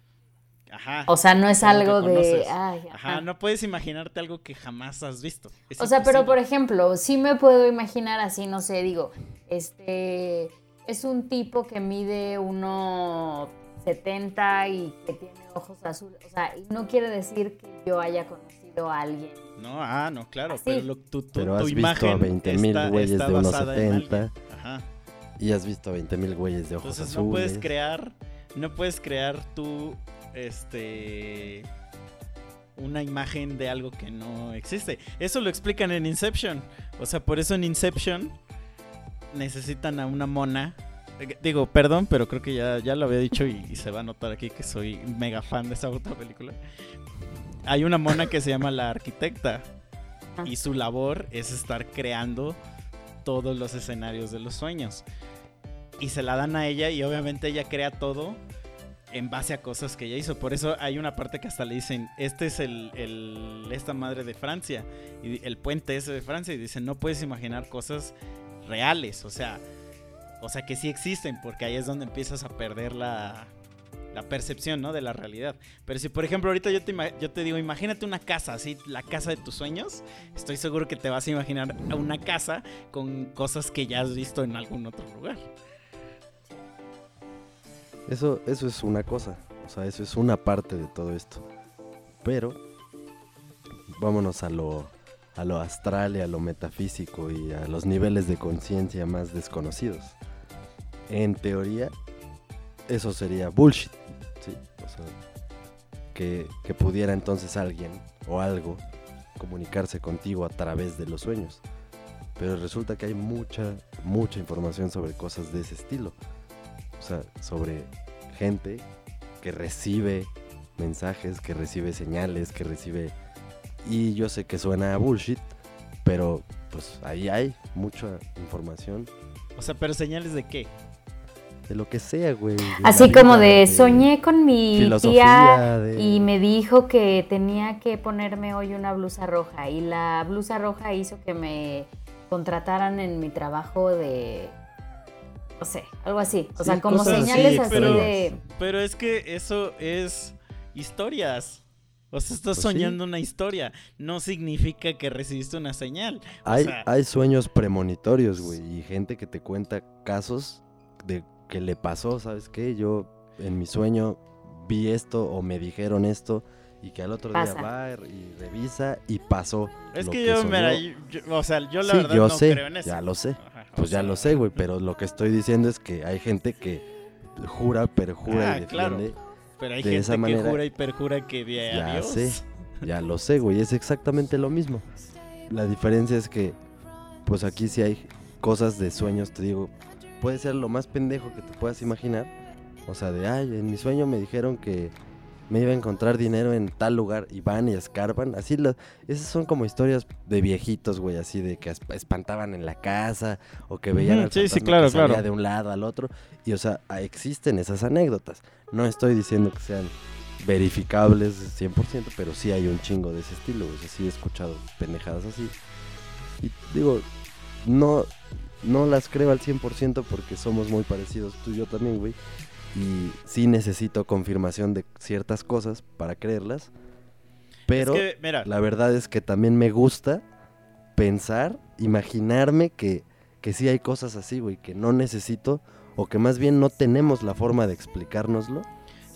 Speaker 2: Ajá.
Speaker 4: O sea, no es algo de. Ay,
Speaker 2: Ajá,
Speaker 4: ajá.
Speaker 2: no puedes imaginarte algo que jamás has visto. Es
Speaker 4: O sea, pero por ejemplo, sí me puedo imaginar así, no sé, digo, este es un tipo que mide 1,70 y que tiene ojos azules. O sea, y no quiere decir que yo haya conocido a alguien.
Speaker 2: No, ah, no, claro,
Speaker 4: Así.
Speaker 2: pero lo- tu, tu-
Speaker 3: Pero
Speaker 2: tu
Speaker 3: has visto
Speaker 2: imagen
Speaker 3: a 20,000
Speaker 2: está-
Speaker 3: güeyes de 1,70.
Speaker 2: alguien. Ajá.
Speaker 3: Y has visto a 20 mil güeyes de ojos
Speaker 2: Entonces
Speaker 3: azules.
Speaker 2: no puedes crear, no puedes crear tú, este, una imagen de algo que no existe. Eso lo explican en Inception. O sea, por eso en Inception necesitan a una mona. Eh, Digo, perdón, pero creo que ya, ya lo había dicho y, y se va a notar aquí que soy mega fan de esa otra película. Hay una mona que se llama la arquitecta
Speaker 4: Ah.
Speaker 2: y su labor es estar creando todos los escenarios de los sueños. Y se la dan a ella y obviamente ella crea todo en base a cosas que ella hizo. Por eso hay una parte que hasta le dicen, este es el, esta madre de Francia, y el puente ese de Francia, y dicen, no puedes imaginar cosas reales, o sea, o sea que sí existen, porque ahí es donde empiezas a perder la, la percepción, ¿no? De la realidad. Pero si, por ejemplo, ahorita yo te, yo te digo, imagínate una casa, así, la casa de tus sueños, estoy seguro que te vas a imaginar una casa con cosas que ya has visto en algún otro lugar.
Speaker 3: Eso, eso es una cosa. O sea, eso es una parte de todo esto. Pero vámonos a lo, a lo astral y a lo metafísico y a los niveles de conciencia más desconocidos. En teoría, eso sería bullshit. ¿sí? O sea, que, que pudiera entonces alguien o algo comunicarse contigo a través de los sueños. Pero resulta que hay mucha, mucha información sobre cosas de ese estilo. O sea, sobre gente que recibe mensajes, que recibe señales, que recibe... Y yo sé que suena a bullshit, pero pues ahí hay mucha información
Speaker 2: O sea, pero señales de qué?
Speaker 3: de lo que sea, güey.
Speaker 4: Así como
Speaker 3: vida,
Speaker 4: de soñé con mi
Speaker 3: filosofía,
Speaker 4: tía
Speaker 3: de-
Speaker 4: y me dijo que tenía que ponerme hoy una blusa roja y la blusa roja hizo que me contrataran en mi trabajo de no sé, algo así. O
Speaker 3: Sí,
Speaker 4: sea, como
Speaker 3: así
Speaker 4: señales así,
Speaker 2: pero-
Speaker 4: de
Speaker 2: Pero es que eso es historias. O sea, estás
Speaker 3: Pues sí.
Speaker 2: soñando una historia. No significa que recibiste una señal. O
Speaker 3: Hay,
Speaker 2: sea,
Speaker 3: hay sueños premonitorios, güey, y gente que te cuenta casos de que le pasó, ¿sabes qué? Yo en mi sueño vi esto o me dijeron esto y que al otro
Speaker 4: Pasa.
Speaker 3: día va y revisa y pasó.
Speaker 2: es
Speaker 3: lo
Speaker 2: que yo,
Speaker 3: soñó.
Speaker 2: mira, yo- yo- o sea, yo la
Speaker 3: Sí,
Speaker 2: verdad
Speaker 3: yo
Speaker 2: no
Speaker 3: sé,
Speaker 2: creo en eso.
Speaker 3: ya lo sé.
Speaker 2: O
Speaker 3: Pues ya
Speaker 2: sea,
Speaker 3: lo sé, güey, pero lo que estoy diciendo es que hay gente que jura, perjura
Speaker 2: Ah,
Speaker 3: y
Speaker 2: claro.
Speaker 3: defiende.
Speaker 2: Pero hay
Speaker 3: de
Speaker 2: gente
Speaker 3: esa
Speaker 2: que
Speaker 3: manera-
Speaker 2: jura y perjura que a
Speaker 3: Ya
Speaker 2: Dios.
Speaker 3: sé, ya lo sé, güey, es exactamente lo mismo. La diferencia es que, pues aquí sí hay cosas de sueños, te digo, puede ser lo más pendejo que te puedas imaginar. O sea, de, ay, en mi sueño me dijeron que, me iba a encontrar dinero en tal lugar y van y escarban. Así, las, esas son como historias de viejitos, güey, así de que esp- espantaban en la casa o que veían al
Speaker 2: sí, sí, claro,
Speaker 3: que salía
Speaker 2: claro.
Speaker 3: de un lado al otro. Y, o sea, ah, existen esas anécdotas. No estoy diciendo que sean verificables 100%, pero sí hay un chingo de ese estilo. O sea, sí he escuchado pendejadas así. Y digo, no, no las creo al 100% porque somos muy parecidos tú y yo también, güey. Y sí necesito confirmación de ciertas cosas para creerlas. Pero
Speaker 2: es que, mira,
Speaker 3: la verdad es que también me gusta pensar, imaginarme que, que sí hay cosas así, güey, que no necesito o que más bien no tenemos la forma de explicárnoslo.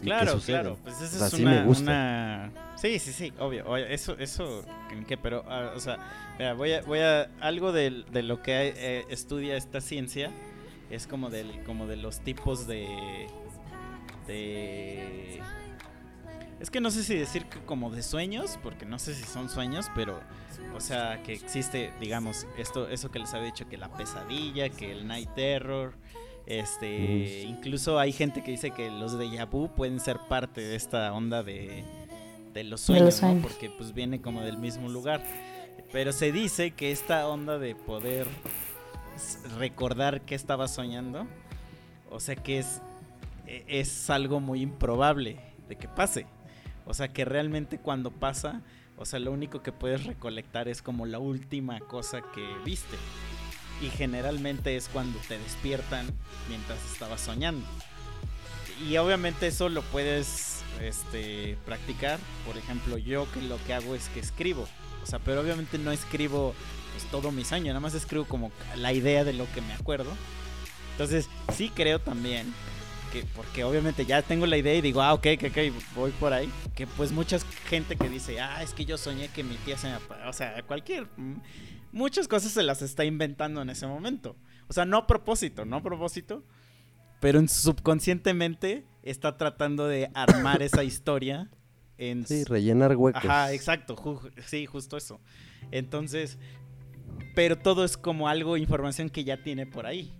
Speaker 2: Claro, claro, pues eso
Speaker 3: O sea,
Speaker 2: es
Speaker 3: sí
Speaker 2: una,
Speaker 3: me gusta.
Speaker 2: una- Sí, sí, sí, obvio, obvio, eso, eso, ¿en qué? Pero, ah, o sea, mira, voy a, voy a, algo de, de lo que eh, estudia esta ciencia es como del, como de los tipos de, de, es que no sé si decir que como de sueños, porque no sé si son sueños, pero, o sea, que existe, digamos, esto, eso que les había dicho, que la pesadilla, que el night terror, este, incluso hay gente que dice que los de vu pueden ser parte de esta onda de, de los
Speaker 4: De
Speaker 2: sueños, ¿no? porque pues viene como del mismo lugar. Pero se dice que esta onda de poder recordar que estaba soñando, o sea que es, es algo muy improbable de que pase. O sea que realmente cuando pasa, o sea, lo único que puedes recolectar es como la última cosa que viste. Y generalmente es cuando te despiertan mientras estabas soñando. Y obviamente eso lo puedes este, practicar. Por ejemplo, yo que lo que hago es que escribo. O sea, pero obviamente no escribo pues, todo mi sueño. Nada más escribo como la idea de lo que me acuerdo. Entonces, sí creo también que, porque obviamente ya tengo la idea y digo, ah, ok, ok, ok, voy por ahí. Que pues mucha gente que dice, ah, es que yo soñé que mi tía se me... apa-". O sea, cualquier... mm, Muchas cosas se las está inventando en ese momento. O sea, no a propósito, no a propósito. Pero en subconscientemente está tratando de armar esa historia en
Speaker 3: Sí, rellenar huecos.
Speaker 2: Ajá, exacto, ju- sí, justo eso. Entonces, pero todo es como algo, información que ya tiene por ahí.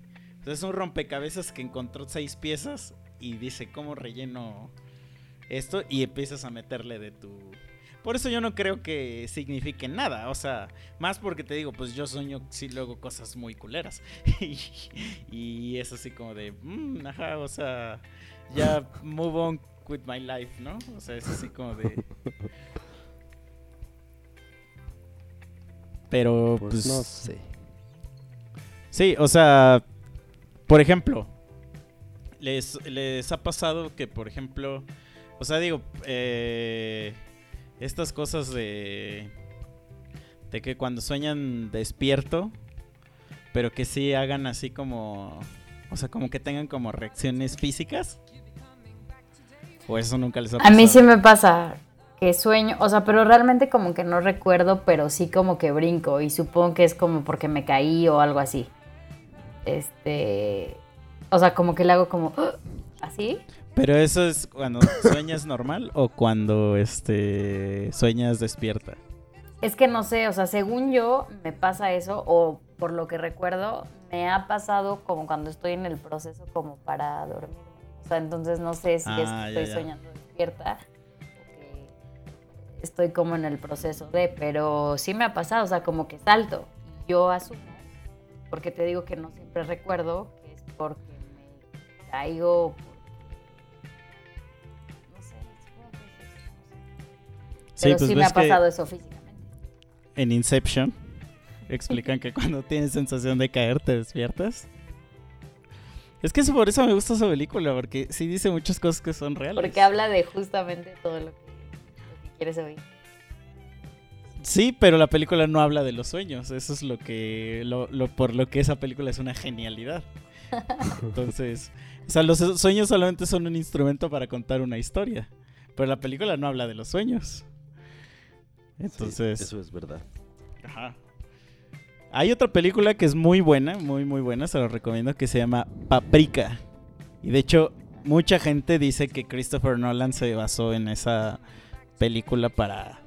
Speaker 2: Entonces es un rompecabezas que encontró seis piezas y dice, ¿cómo relleno esto? Y empiezas a meterle de tu... Por eso yo no creo que signifique nada, o sea, más porque te digo, pues yo sueño sí luego cosas muy culeras. *laughs* y, y es así como de, "Mm, ajá, o sea, ya move on with my life, ¿no? O sea, es así como de... Pero,
Speaker 3: Pues,
Speaker 2: pues,
Speaker 3: no sé.
Speaker 2: Sí, o sea, por ejemplo, les, les ha pasado que, por ejemplo, o sea, digo, eh, estas cosas de, de que cuando sueñan despierto, pero que sí hagan así como, o sea, como que tengan como reacciones físicas. O eso nunca les ha
Speaker 4: A
Speaker 2: pasado.
Speaker 4: mí sí me pasa que sueño, o sea, pero realmente como que no recuerdo, pero sí como que brinco y supongo que es como porque me caí o algo así. Este, o sea, como que le hago como "Ah", así.
Speaker 2: Pero eso es cuando sueñas normal o cuando este sueñas despierta.
Speaker 4: Es que no sé, o sea, según yo me pasa eso o por lo que recuerdo me ha pasado como cuando estoy en el proceso como para dormir. O sea, entonces no sé si es
Speaker 2: Ah,
Speaker 4: que
Speaker 2: ya,
Speaker 4: estoy
Speaker 2: ya.
Speaker 4: soñando despierta o que estoy como en el proceso de, pero sí me ha pasado, o sea, como que salto. Yo asumo, porque te digo que no siempre recuerdo, que es porque me caigo, porque- no sé, supongo que es eso, no sé.
Speaker 2: Sí,
Speaker 4: Pero
Speaker 2: pues
Speaker 4: sí me ha pasado eso físicamente.
Speaker 2: en Inception *laughs* explican que cuando tienes sensación de caer te despiertas. Es que eso, por eso me gusta esa película, porque sí dice muchas cosas que son reales.
Speaker 4: Porque habla de justamente todo lo que, lo que quieres oír.
Speaker 2: Sí, pero la película no habla de los sueños. Eso es lo que. Lo, lo- por lo que esa película es una genialidad. *laughs* Entonces. O sea, los sueños solamente son un instrumento para contar una historia. Pero la película no habla de los sueños.
Speaker 3: Sí,
Speaker 2: Entonces.
Speaker 3: eso es verdad.
Speaker 2: Ajá. Hay otra película que es muy buena, muy muy buena, se la recomiendo, que se llama Paprika. Y de hecho, mucha gente dice que Christopher Nolan se basó en esa película para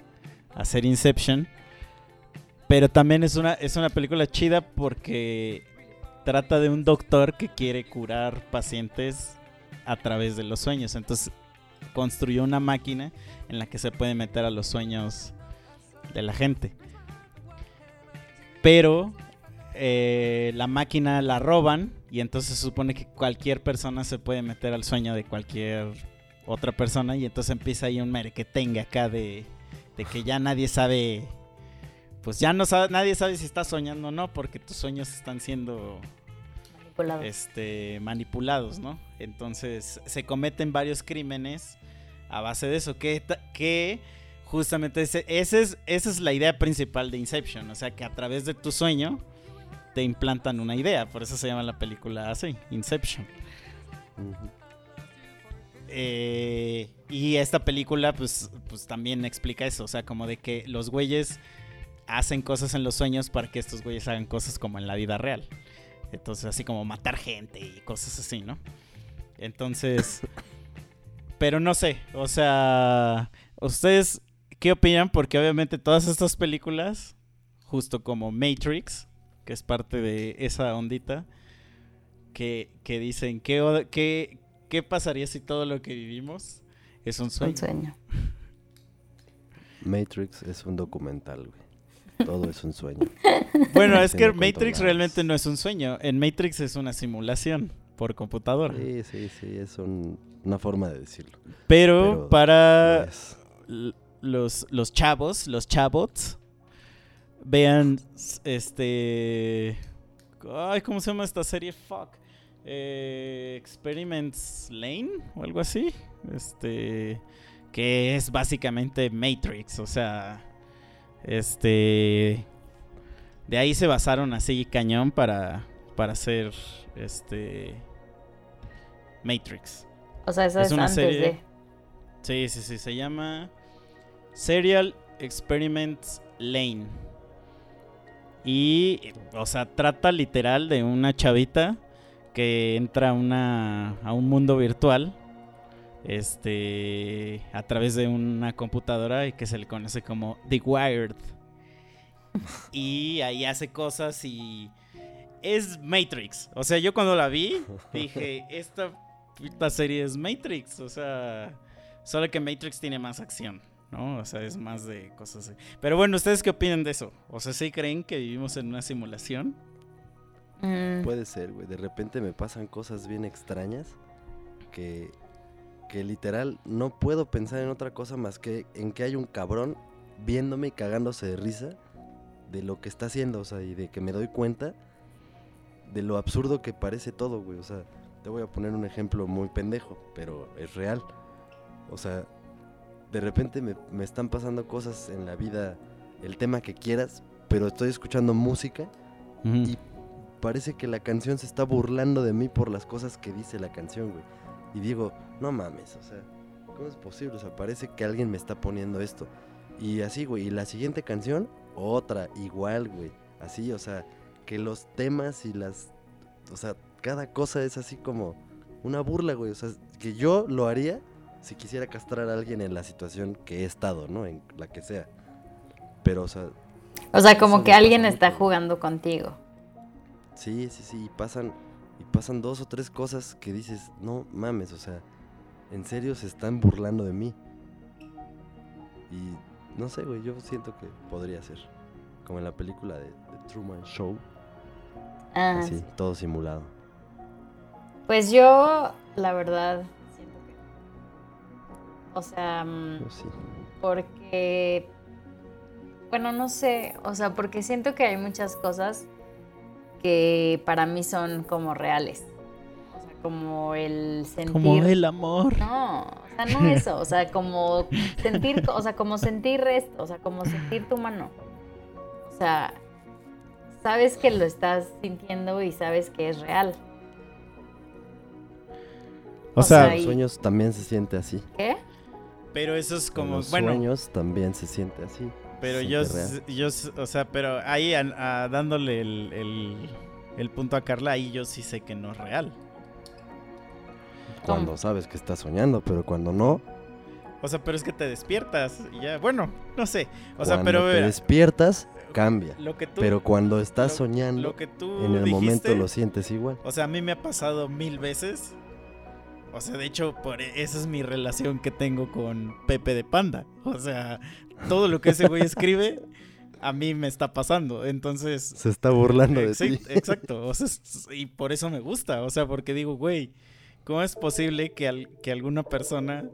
Speaker 2: hacer Inception. Pero también es una, es una película chida porque trata de un doctor que quiere curar pacientes a través de los sueños. Entonces, construyó una máquina en la que se puede meter a los sueños de la gente. Pero eh, la máquina la roban y entonces se supone que cualquier persona se puede meter al sueño de cualquier otra persona y entonces empieza ahí un merequetengue acá de, de que ya nadie sabe, pues ya no sabe, nadie sabe si está soñando o no porque tus sueños están siendo
Speaker 4: Manipulado.
Speaker 2: este, manipulados, ¿no? Entonces se cometen varios crímenes a base de eso, que, que justamente ese, ese es, esa es la idea principal de Inception, o sea que a través de tu sueño te implantan una idea, por eso se llama la película así, Inception.
Speaker 3: Ujú.
Speaker 2: Eh, y esta película pues, pues también explica eso, o sea, como de que los güeyes hacen cosas en los sueños para que estos güeyes hagan cosas como en la vida real. Entonces, así como matar gente y cosas así, ¿no? Entonces, *laughs* pero no sé, o sea, ¿ustedes qué opinan? Porque obviamente todas estas películas, justo como Matrix, que es parte de esa ondita, que, que dicen, ¿qué, qué, ¿qué pasaría si todo lo que vivimos es un sueño?
Speaker 4: Un sueño.
Speaker 3: Matrix es un documental, güey. Todo es un sueño. *laughs*
Speaker 2: Bueno, es que Matrix realmente no es un sueño. En Matrix es una simulación por computadora.
Speaker 3: Sí, sí, sí, es un- una forma de decirlo.
Speaker 2: Pero,
Speaker 3: Pero
Speaker 2: para los, los chavos, los chabots, vean este... Ay, ¿cómo se llama esta serie? Fuck. Eh, Experiments Lane o algo así. Este... Que es básicamente Matrix, o sea... Este... De ahí se basaron así cañón para, para hacer este... Matrix.
Speaker 4: O sea, eso
Speaker 2: Es
Speaker 4: es,
Speaker 2: una
Speaker 4: antes
Speaker 2: serie-
Speaker 4: de.
Speaker 2: Sí, sí, sí, se llama Serial Experiments Lane. Y, o sea, trata literal de una chavita que entra a, una, a un mundo virtual este a través de una computadora y que se le conoce como The Wired. *laughs* Y ahí hace cosas y es Matrix. O sea, yo cuando la vi dije, *laughs* esta puta serie es Matrix, o sea, solo que Matrix tiene más acción, ¿no? O sea, es más de cosas así. Pero bueno, ¿ustedes qué opinan de eso? O sea, ¿sí creen que vivimos en una simulación?
Speaker 4: Mm,
Speaker 3: Puede ser, güey. De repente me pasan cosas bien extrañas que, que literal no puedo pensar en otra cosa más que en que hay un cabrón viéndome y cagándose de risa de lo que está haciendo, o sea, y de que me doy cuenta de lo absurdo que parece todo, güey. O sea, te voy a poner un ejemplo muy pendejo, pero es real. O sea, de repente me, me están pasando cosas en la vida, el tema que quieras, pero estoy escuchando música Y parece que la canción se está burlando de mí por las cosas que dice la canción, güey. Y digo, no mames, o sea, ¿cómo es posible? O sea, parece que alguien me está poniendo esto. Y así, güey. Y la siguiente canción, otra, igual, güey. Así, o sea, que los temas y las... O sea, cada cosa es así como una burla, güey. O sea, que yo lo haría si quisiera castrar a alguien en la situación que he estado, ¿no? En la que sea. Pero, o sea,
Speaker 4: o sea, como que alguien está jugando contigo.
Speaker 3: Sí, sí, sí, y pasan, y pasan dos o tres cosas que dices, no mames, o sea, en serio se están burlando de mí. Y no sé, güey, yo siento que podría ser. Como en la película de, de Truman Show,
Speaker 4: Ah,
Speaker 3: así, todo simulado.
Speaker 4: Pues yo, la verdad, siento que. O sea, mm,
Speaker 3: sí.
Speaker 4: porque. Bueno, no sé. O sea, porque siento que hay muchas cosas que para mí son como reales. O sea, como el sentir.
Speaker 2: Como el amor.
Speaker 4: No, o sea, no *laughs* eso, o sea, como sentir, o sea, como sentir esto, o sea, como sentir tu mano. O sea, sabes que lo estás sintiendo y sabes que es real.
Speaker 2: O
Speaker 4: o
Speaker 2: sea,
Speaker 4: sea,
Speaker 3: En los
Speaker 4: y-
Speaker 3: sueños también se siente así.
Speaker 4: ¿Qué?
Speaker 2: pero eso es
Speaker 3: En
Speaker 2: como,
Speaker 3: los
Speaker 2: bueno,
Speaker 3: sueños también se siente así.
Speaker 2: Pero yo, yo, o sea, pero ahí a- a- dándole el, el- el punto a Carla, ahí yo sí sé que no es real.
Speaker 3: Cuando sabes que estás soñando, pero cuando no,
Speaker 2: O sea, pero es que te despiertas y ya, bueno, no sé. O sea,
Speaker 3: cuando
Speaker 2: pero
Speaker 3: te despiertas, cambia.
Speaker 2: lo que tú,
Speaker 3: Pero cuando estás
Speaker 2: lo-
Speaker 3: soñando,
Speaker 2: lo que tú
Speaker 3: en el momento lo sientes igual.
Speaker 2: O sea, a mí me ha pasado mil veces O sea, de hecho, por e, esa es mi relación que tengo con Pepe de Panda. O sea, todo lo que ese güey escribe a mí me está pasando. Entonces.
Speaker 3: Se está burlando de ti.
Speaker 2: Exacto. O sea, y por eso me gusta. O sea, porque digo, güey, ¿cómo es posible que, que alguna persona,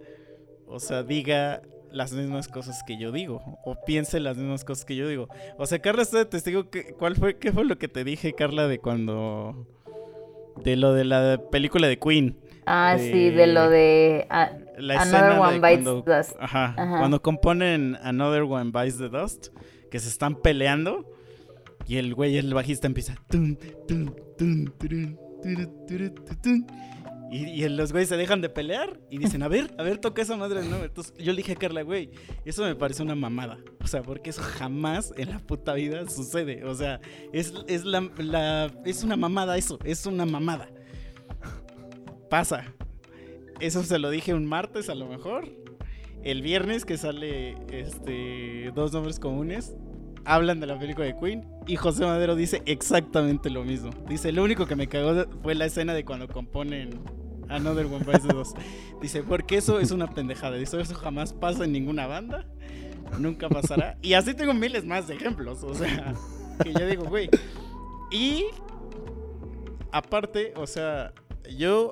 Speaker 2: o sea, diga las mismas cosas que yo digo o piense las mismas cosas que yo digo. O sea, Carla está de testigo que, ¿cuál fue qué fue lo que te dije, Carla, de cuando de lo de la película de Queen?
Speaker 4: Ah, sí, de lo de Another One Bites the Dust.
Speaker 2: Ajá, Cuando componen Another One Bites the Dust, que se están peleando y el güey, el bajista empieza y, los güeyes se dejan de pelear y dicen, a ver, a ver, toca esa madre de nuevo. Entonces yo le dije a Carla, güey, eso me parece una mamada. O sea, porque eso jamás en la puta vida sucede. O sea, es, es, la, es una mamada eso, es una mamada. Pasa. Eso se lo dije un martes a lo mejor. El viernes que sale este dos nombres comunes, hablan de la película de Queen y José Madero dice exactamente lo mismo. Dice, lo único que me cagó fue la escena de cuando componen Another One Bites the Dust. *laughs* Dice, porque eso es una pendejada. Dice, eso jamás pasa en ninguna banda. Nunca pasará. Y así tengo miles más de ejemplos. O sea, que yo digo, güey. Y aparte, o sea, yo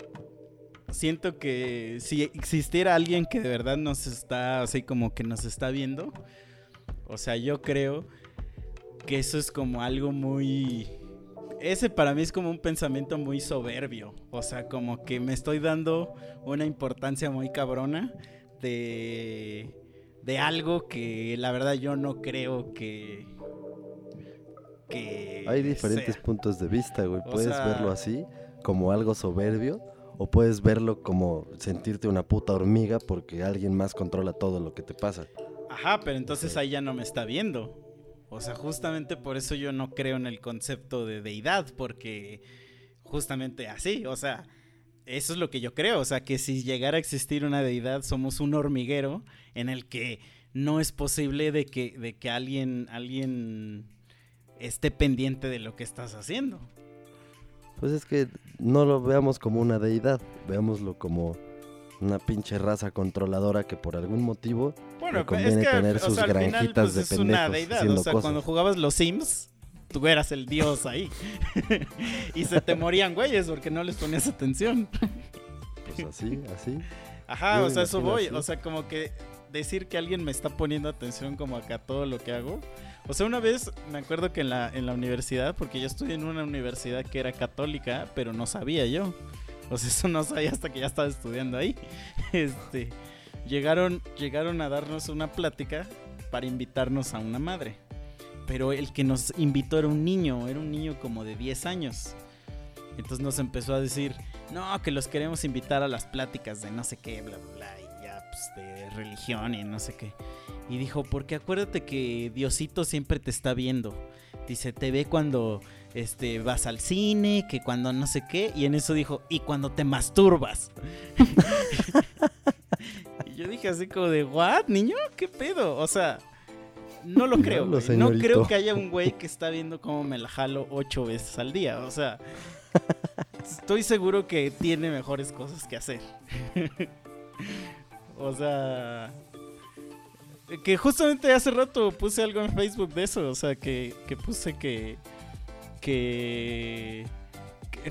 Speaker 2: siento que si existiera alguien que de verdad nos está, así como que nos está viendo, o sea, yo creo que eso es como algo muy... Ese para mí es como un pensamiento muy soberbio. O sea, como que me estoy dando una importancia muy cabrona de, de algo que la verdad yo no creo que... que
Speaker 3: Hay diferentes puntos de vista, güey. Puedes verlo así, como algo soberbio, o puedes verlo como sentirte una puta hormiga porque alguien más controla todo lo que te pasa.
Speaker 2: Ajá, pero entonces ahí ya no me está viendo. O sea, justamente por eso yo no creo en el concepto de deidad, porque justamente así, o sea, eso es lo que yo creo, o sea, que si llegara a existir una deidad somos un hormiguero en el que no es posible de que, de que alguien, alguien esté pendiente de lo que estás haciendo.
Speaker 3: Pues es que no lo veamos como una deidad, veámoslo como una pinche raza controladora que por algún motivo bueno, conviene tener sus granjitas pues, de pendejos O sea,
Speaker 2: cuando jugabas los Sims, tú eras el dios ahí. *laughs* y se te morían güeyes porque no les ponías atención.
Speaker 3: pues así, así.
Speaker 2: Ajá, o sea, eso voy. O sea, como que decir que alguien me está poniendo atención como acá todo lo que hago. O sea, una vez me acuerdo que en la, en la universidad, porque yo estudié en una universidad que era católica, pero no sabía yo. O sea, *laughs* eso no sabía hasta que ya estaba estudiando ahí. *laughs* Este, llegaron, llegaron a darnos una plática para invitarnos a una madre. Pero el que nos invitó era un niño, era un niño como de 10 años. Entonces nos empezó a decir, no, que los queremos invitar a las pláticas de no sé qué, bla, bla, bla, pues de religión y no sé qué. Y dijo, porque acuérdate que Diosito siempre te está viendo. Dice, te ve cuando este, vas al cine, que cuando no sé qué, y en eso dijo, y cuando te masturbas. *laughs* y yo dije así como de, ¿what, niño? ¿Qué pedo? O sea, no lo creo. No, creo que haya un güey que está viendo cómo me la jalo ocho veces al día. O sea, *laughs* estoy seguro que tiene mejores cosas que hacer. *laughs* o sea, que justamente hace rato puse algo en Facebook de eso. O sea, que, que puse que que...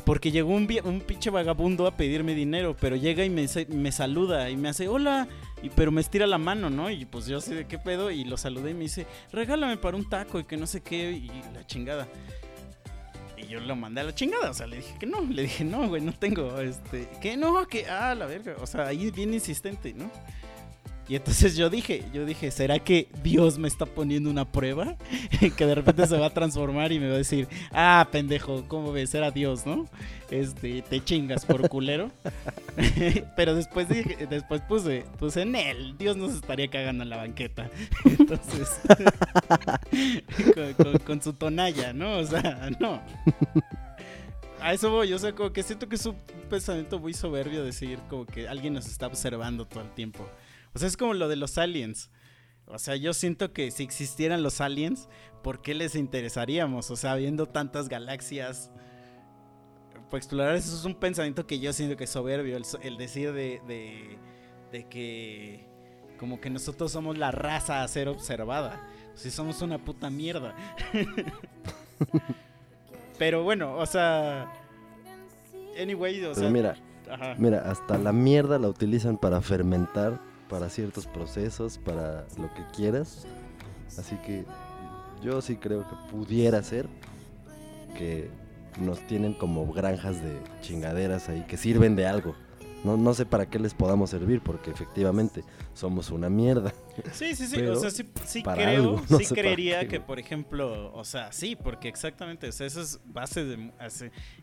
Speaker 2: Porque llegó un, un pinche vagabundo a pedirme dinero, pero llega y me, me saluda y me hace hola, y, pero me estira la mano, ¿no? Y pues yo sé de qué pedo y lo saludé y me dice, regálame para un taco y que no sé qué, y la chingada. Yo lo mandé a la chingada, o sea, le dije que no, le dije, no, güey, no tengo, este, que no, que, ah, la verga, o sea, ahí bien insistente, ¿no? Y entonces yo dije, yo dije, ¿será que Dios me está poniendo una prueba? *laughs* que de repente se va a transformar y me va a decir, ah, pendejo, ¿cómo ves? Era Dios, ¿no? Este, te chingas por culero. *laughs* Pero después dije, después puse, puse en él, Dios nos estaría cagando en la banqueta. *laughs* Entonces, con, su tonalla, ¿no? O sea, no. A eso voy, o sea, como que siento que es un pensamiento muy soberbio decir como que alguien nos está observando todo el tiempo. O sea, es como lo de los aliens. O sea, yo siento que si existieran los aliens, ¿por qué les interesaríamos? O sea, viendo tantas galaxias, para explorar eso es un pensamiento que yo siento que es soberbio, el, decir de, de, de que como que nosotros somos la raza a ser observada. Si somos una puta mierda. *laughs* Pero bueno, o sea... Anyway, o
Speaker 3: Pero
Speaker 2: sea...
Speaker 3: mira,
Speaker 2: ajá.
Speaker 3: mira, hasta la mierda la utilizan para fermentar, para ciertos procesos, para lo que quieras. Así que yo sí creo que pudiera ser que nos tienen como granjas de chingaderas ahí que sirven de algo. No, no sé para qué les podamos servir, porque efectivamente somos una mierda.
Speaker 2: Sí, sí, sí,
Speaker 3: Pero
Speaker 2: o sea, sí, sí creo,
Speaker 3: algo, no
Speaker 2: sí creería que, por ejemplo, o sea, sí, porque exactamente, o sea, eso es base de,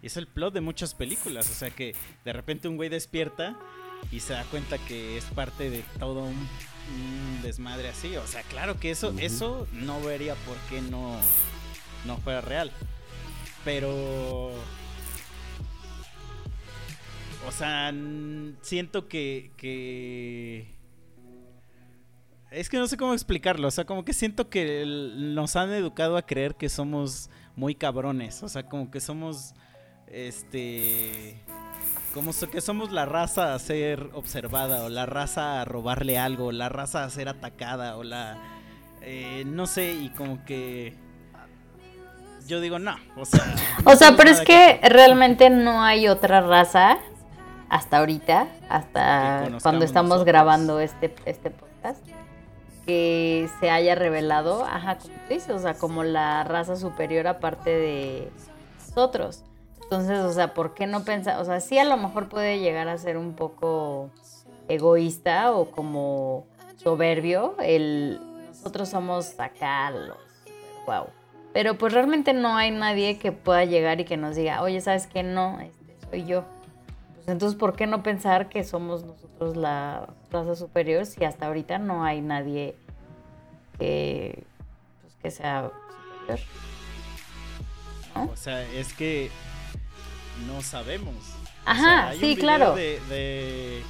Speaker 2: es el plot de muchas películas, o sea, que de repente un güey despierta y se da cuenta que es parte de todo un, un desmadre así, o sea, claro que eso, eso no vería por qué no, no fuera real, pero... O sea, siento que, que... Es que no sé cómo explicarlo, o sea, como que siento que nos han educado a creer que somos muy cabrones, o sea, como que somos, este, como so- que somos la raza a ser observada, o la raza a robarle algo, o la raza a ser atacada, o la, eh, no sé, y como que yo digo, no, o sea...
Speaker 4: O sea,
Speaker 2: no
Speaker 4: pero es que realmente no hay otra raza hasta ahorita, hasta cuando estamos
Speaker 2: nosotros.
Speaker 4: grabando este, este podcast, que se haya revelado, ajá, como tú dices, o sea, como la raza superior aparte de nosotros. Entonces, o sea, ¿por qué no pensar? O sea, sí a lo mejor puede llegar a ser un poco egoísta o como soberbio el nosotros somos acá los wow. Pero pues realmente no hay nadie que pueda llegar y que nos diga, oye, ¿sabes qué? No, este, soy yo. Pues entonces, ¿por qué no pensar que somos nosotros la raza superior si hasta ahorita no hay nadie que, pues, que sea superior?
Speaker 2: O sea, es que no sabemos. O
Speaker 4: Ajá,
Speaker 2: sea, hay un
Speaker 4: sí,
Speaker 2: video
Speaker 4: claro.
Speaker 2: De, de,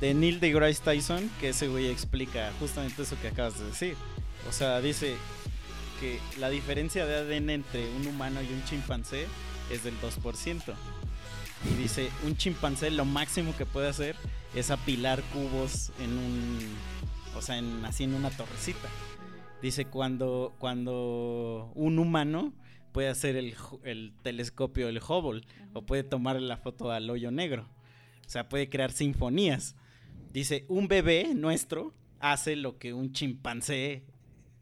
Speaker 2: de Neil deGrasse Tyson que ese güey explica justamente eso que acabas de decir. O sea, dice que la diferencia de ADN entre un humano y un chimpancé es del 2%. Y dice, un chimpancé lo máximo que puede hacer es apilar cubos en un... O sea, en, así en una torrecita. Dice, cuando, cuando un humano puede hacer el, el telescopio, el Hubble, o puede tomar la foto al hoyo negro. O sea, puede crear sinfonías. Dice, un bebé nuestro hace lo que un chimpancé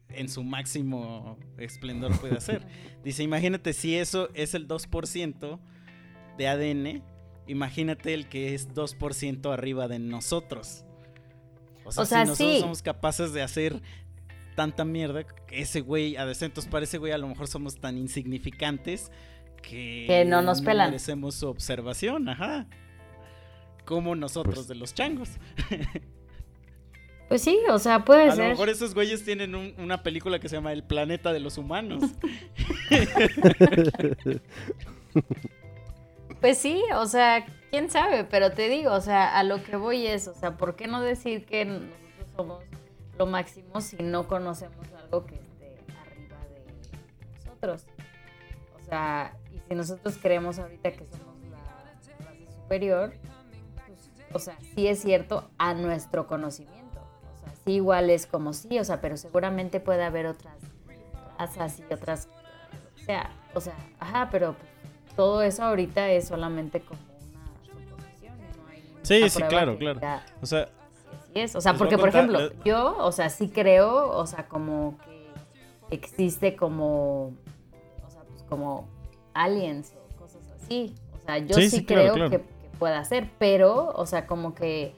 Speaker 2: en su máximo esplendor puede hacer. *laughs* Dice, imagínate si eso es el 2% de ADN, imagínate el que es 2% arriba de nosotros. O sea,
Speaker 4: O sea,
Speaker 2: si nosotros
Speaker 4: sí.
Speaker 2: somos capaces de hacer tanta mierda, ese güey, a decentos para ese güey a lo mejor somos tan insignificantes que,
Speaker 4: Que no nos pelan.
Speaker 2: merecemos su observación, ajá. Como nosotros
Speaker 3: Pues-
Speaker 2: de los changos.
Speaker 4: Pues sí, o sea, puede
Speaker 2: A lo
Speaker 4: ser.
Speaker 2: mejor esos güeyes tienen un- una película que se llama El planeta de los humanos. *laughs*
Speaker 4: Pues sí, o sea, quién sabe, pero te digo, o sea, a lo que voy es, o sea, ¿por qué no decir que nosotros somos lo máximo si no conocemos algo que esté arriba de nosotros? O sea, y si nosotros creemos ahorita que somos la clase superior, pues, o sea, sí es cierto a nuestro conocimiento. O sea, sí igual es como sí, o sea, pero seguramente puede haber otras razas y otras, o sea, o sea, ajá, pero pues, todo eso ahorita es solamente como una suposición. No hay
Speaker 2: Sí, sí, claro, claro. O sea,
Speaker 4: así es. O sea,
Speaker 2: Les
Speaker 4: porque, por ejemplo, yo, o sea, sí creo, o sea, como que existe como, o sea, pues como aliens o cosas así. O sea, yo
Speaker 2: Sí,
Speaker 4: sí,
Speaker 2: sí, claro,
Speaker 4: creo
Speaker 2: claro.
Speaker 4: Que, que pueda ser, pero, o sea, como que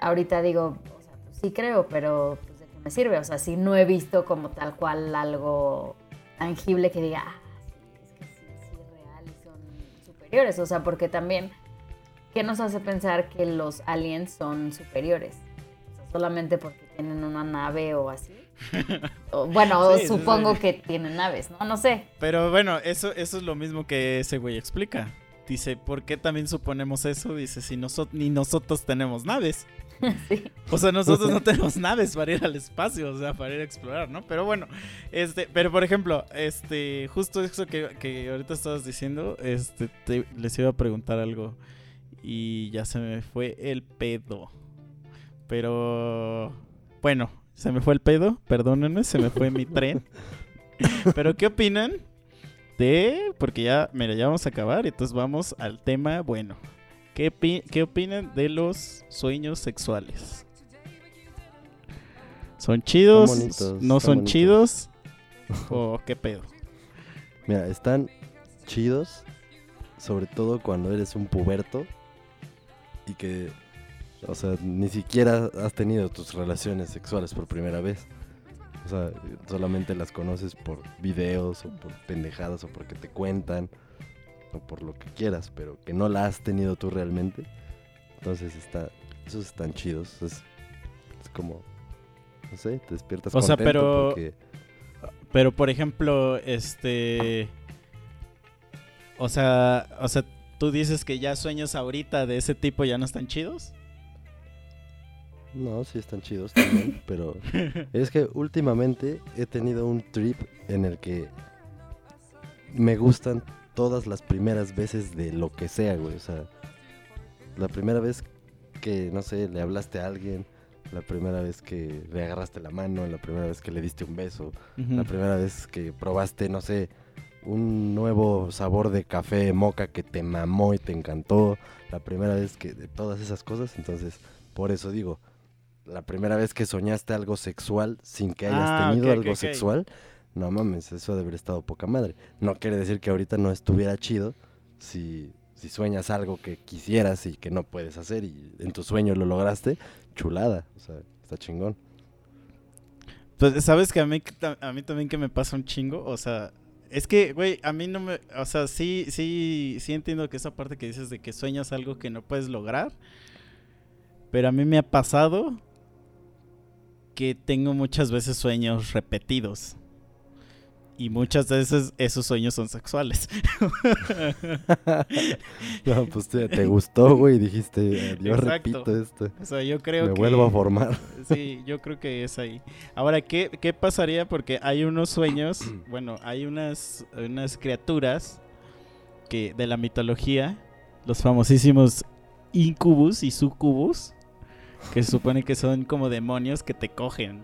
Speaker 4: ahorita digo, o sea, pues sí creo, pero pues de qué me sirve. O sea, sí no he visto como tal cual algo tangible que diga, ah, sí, es que sí, sí es real y son superiores. O sea, porque también, ¿qué nos hace pensar que los aliens son superiores? O sea, solamente porque tienen una nave o así. *laughs* O, bueno,
Speaker 2: Sí,
Speaker 4: supongo
Speaker 2: sí.
Speaker 4: que tienen naves, ¿no? No sé.
Speaker 2: pero bueno, eso, eso es lo mismo que ese güey explica. dice, ¿por qué también suponemos eso? Dice, si nosotros ni nosotros tenemos naves. *laughs*
Speaker 4: Sí.
Speaker 2: O sea, nosotros no tenemos naves para ir al espacio, o sea, para ir a explorar, ¿no? Pero bueno, este, pero por ejemplo, este, justo eso que, que ahorita estabas diciendo, este, te- les iba a preguntar algo y ya se me fue el pedo. Pero, bueno, se me fue el pedo, perdónenme, se me fue mi tren. *laughs* Pero, ¿qué opinan de, porque ya, mira, ya vamos a acabar, entonces vamos al tema, bueno, ¿qué, qué opinan de los sueños sexuales? ¿Son chidos?
Speaker 3: bonitos,
Speaker 2: ¿No son
Speaker 3: bonitos.
Speaker 2: chidos? *laughs* ¿O qué pedo?
Speaker 3: Mira, están chidos, sobre todo cuando eres un puberto y que, o sea, ni siquiera has tenido tus relaciones sexuales por primera vez. O sea, solamente las conoces por videos o por pendejadas o porque te cuentan o por lo que quieras, pero que no la has tenido tú realmente. Entonces está, esos están chidos. Es, es como, no sé, te despiertas
Speaker 2: O sea, pero-
Speaker 3: porque
Speaker 2: Pero por ejemplo, este. O sea, o sea, tú dices que ya sueños ahorita de ese tipo ya no están chidos.
Speaker 3: No, sí están chidos también, *laughs* pero es que últimamente he tenido un trip en el que me gustan todas las primeras veces de lo que sea, güey. O sea, la primera vez que, no sé, le hablaste a alguien, la primera vez que le agarraste la mano, la primera vez que le diste un beso, la primera vez que probaste, no sé, un nuevo sabor de café moca que te mamó y te encantó, la primera vez que de todas esas cosas, entonces por eso digo, la primera vez que soñaste algo sexual sin que hayas
Speaker 2: Ah,
Speaker 3: tenido algo sexual, no mames, eso debe haber estado poca madre. No quiere decir que ahorita no estuviera chido si, si sueñas algo que quisieras y que no puedes hacer y en tu sueño lo lograste, chulada, o sea, está chingón.
Speaker 2: Pues, ¿sabes que a mí, a mí también que me pasa un chingo? O sea, es que, güey, a mí no me... O sea, sí, sí, sí entiendo que esa parte que dices de que sueñas algo que no puedes lograr. Pero a mí me ha pasado que tengo muchas veces sueños repetidos. Y muchas veces esos sueños son sexuales. *laughs*
Speaker 3: No, pues te, te gustó, güey, dijiste, yo
Speaker 2: Exacto.
Speaker 3: repito esto,
Speaker 2: O sea, yo creo
Speaker 3: me
Speaker 2: que...
Speaker 3: vuelvo a formar. *laughs*
Speaker 2: Sí, yo creo que es ahí. Ahora, ¿qué, qué pasaría? Porque hay unos sueños, *clears throat* bueno, hay unas, unas criaturas que de la mitología, los famosísimos incubus y sucubus, que se supone que son como demonios que te cogen.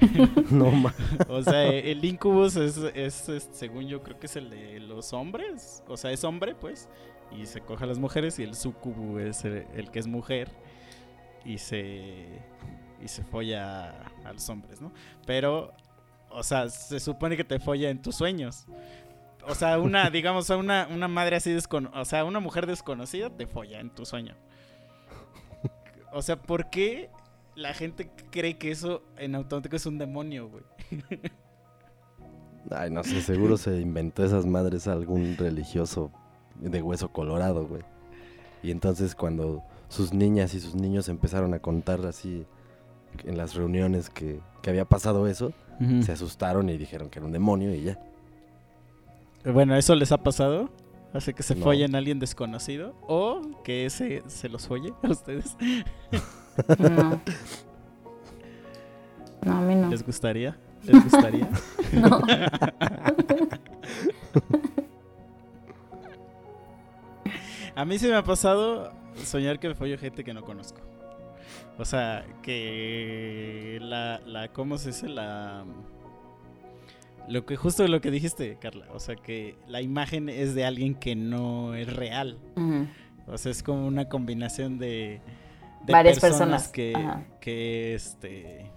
Speaker 2: *laughs*
Speaker 3: No mames.
Speaker 2: O sea, el incubus es, es, es, según yo creo que es el de los hombres, o sea, es hombre, pues, y se coge a las mujeres, y el sucubu es el, el que es mujer y se y se folla a los hombres, ¿no? Pero, o sea, se supone que te folla en tus sueños. O sea, una, *laughs* digamos, una, una madre así desconocida, o sea, una mujer desconocida te folla en tu sueño. O sea, ¿por qué la gente cree que eso en automático es un demonio, güey?
Speaker 3: Ay, no sé, seguro se inventó esas madres algún religioso de hueso colorado, güey. Y entonces cuando sus niñas y sus niños empezaron a contar así en las reuniones que, que había pasado eso, se asustaron y dijeron que era un demonio y ya.
Speaker 2: Bueno, ¿eso les ha pasado? Hace que se
Speaker 3: No.
Speaker 2: follen a alguien desconocido o que ese se los folle a ustedes. *laughs*
Speaker 4: No. *laughs* No, a mí no.
Speaker 2: ¿Les gustaría? *laughs* ¿Les gustaría?
Speaker 4: No. *laughs*
Speaker 2: A mí se me ha pasado soñar que me follo gente que no conozco. O sea, que la, la ¿cómo se dice? La... Lo que, justo lo que dijiste, Carla. O sea, que la imagen es de alguien que no es real. O sea, es como una combinación de, de
Speaker 4: Varias personas,
Speaker 2: que,
Speaker 4: ajá.
Speaker 2: que este,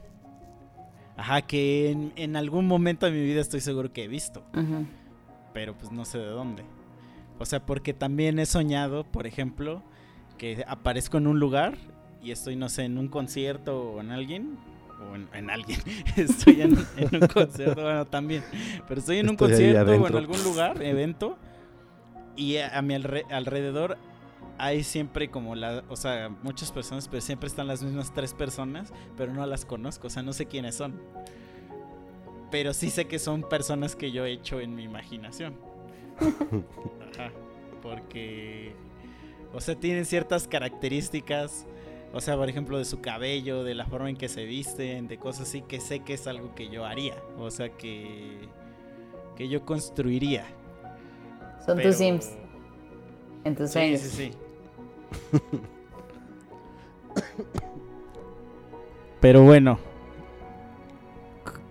Speaker 2: ajá, que en, en algún momento de mi vida estoy seguro que he visto, pero pues no sé de dónde. O sea, porque también he soñado, por ejemplo, que aparezco en un lugar y estoy, no sé, en un concierto o en alguien. O en, en alguien. *laughs* estoy en, en un concierto, bueno, también. Pero estoy en un
Speaker 3: Estoy
Speaker 2: concierto o en algún lugar, evento. Y a, a mi alre- alrededor hay siempre como la, o sea, muchas personas, pero siempre están las mismas tres personas, pero no las conozco, o sea, no sé quiénes son. Pero sí sé que son personas que yo he hecho en mi imaginación. *laughs* Ajá. porque, o sea, tienen ciertas características, o sea, por ejemplo, de su cabello, de la forma en que se visten, de cosas así, que sé que es algo que yo haría, o sea, que, que yo construiría.
Speaker 4: Son
Speaker 2: Pero-
Speaker 4: tus Sims, en tus
Speaker 2: Sí,
Speaker 4: sueños.
Speaker 2: sí, sí. *coughs* Pero bueno,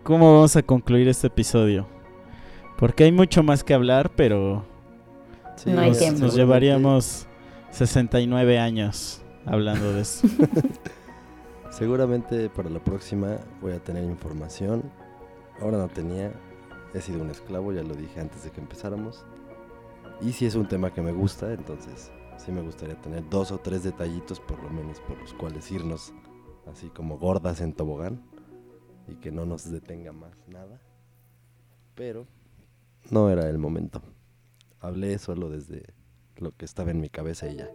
Speaker 2: ¿cómo vamos a concluir este episodio? Porque hay mucho más que hablar, pero
Speaker 3: Sí,
Speaker 4: No
Speaker 2: nos, llevaríamos 69 años hablando de eso. *laughs*
Speaker 3: Seguramente para la próxima voy a tener información. Ahora no tenía. He sido un esclavo, ya lo dije antes de que empezáramos. Y si es un tema que me gusta, entonces sí me gustaría tener dos o tres detallitos por lo menos por los cuales irnos así como gordas en tobogán y que no nos detenga más nada. Pero no era el momento. Hablé solo desde lo que estaba en mi cabeza y ya.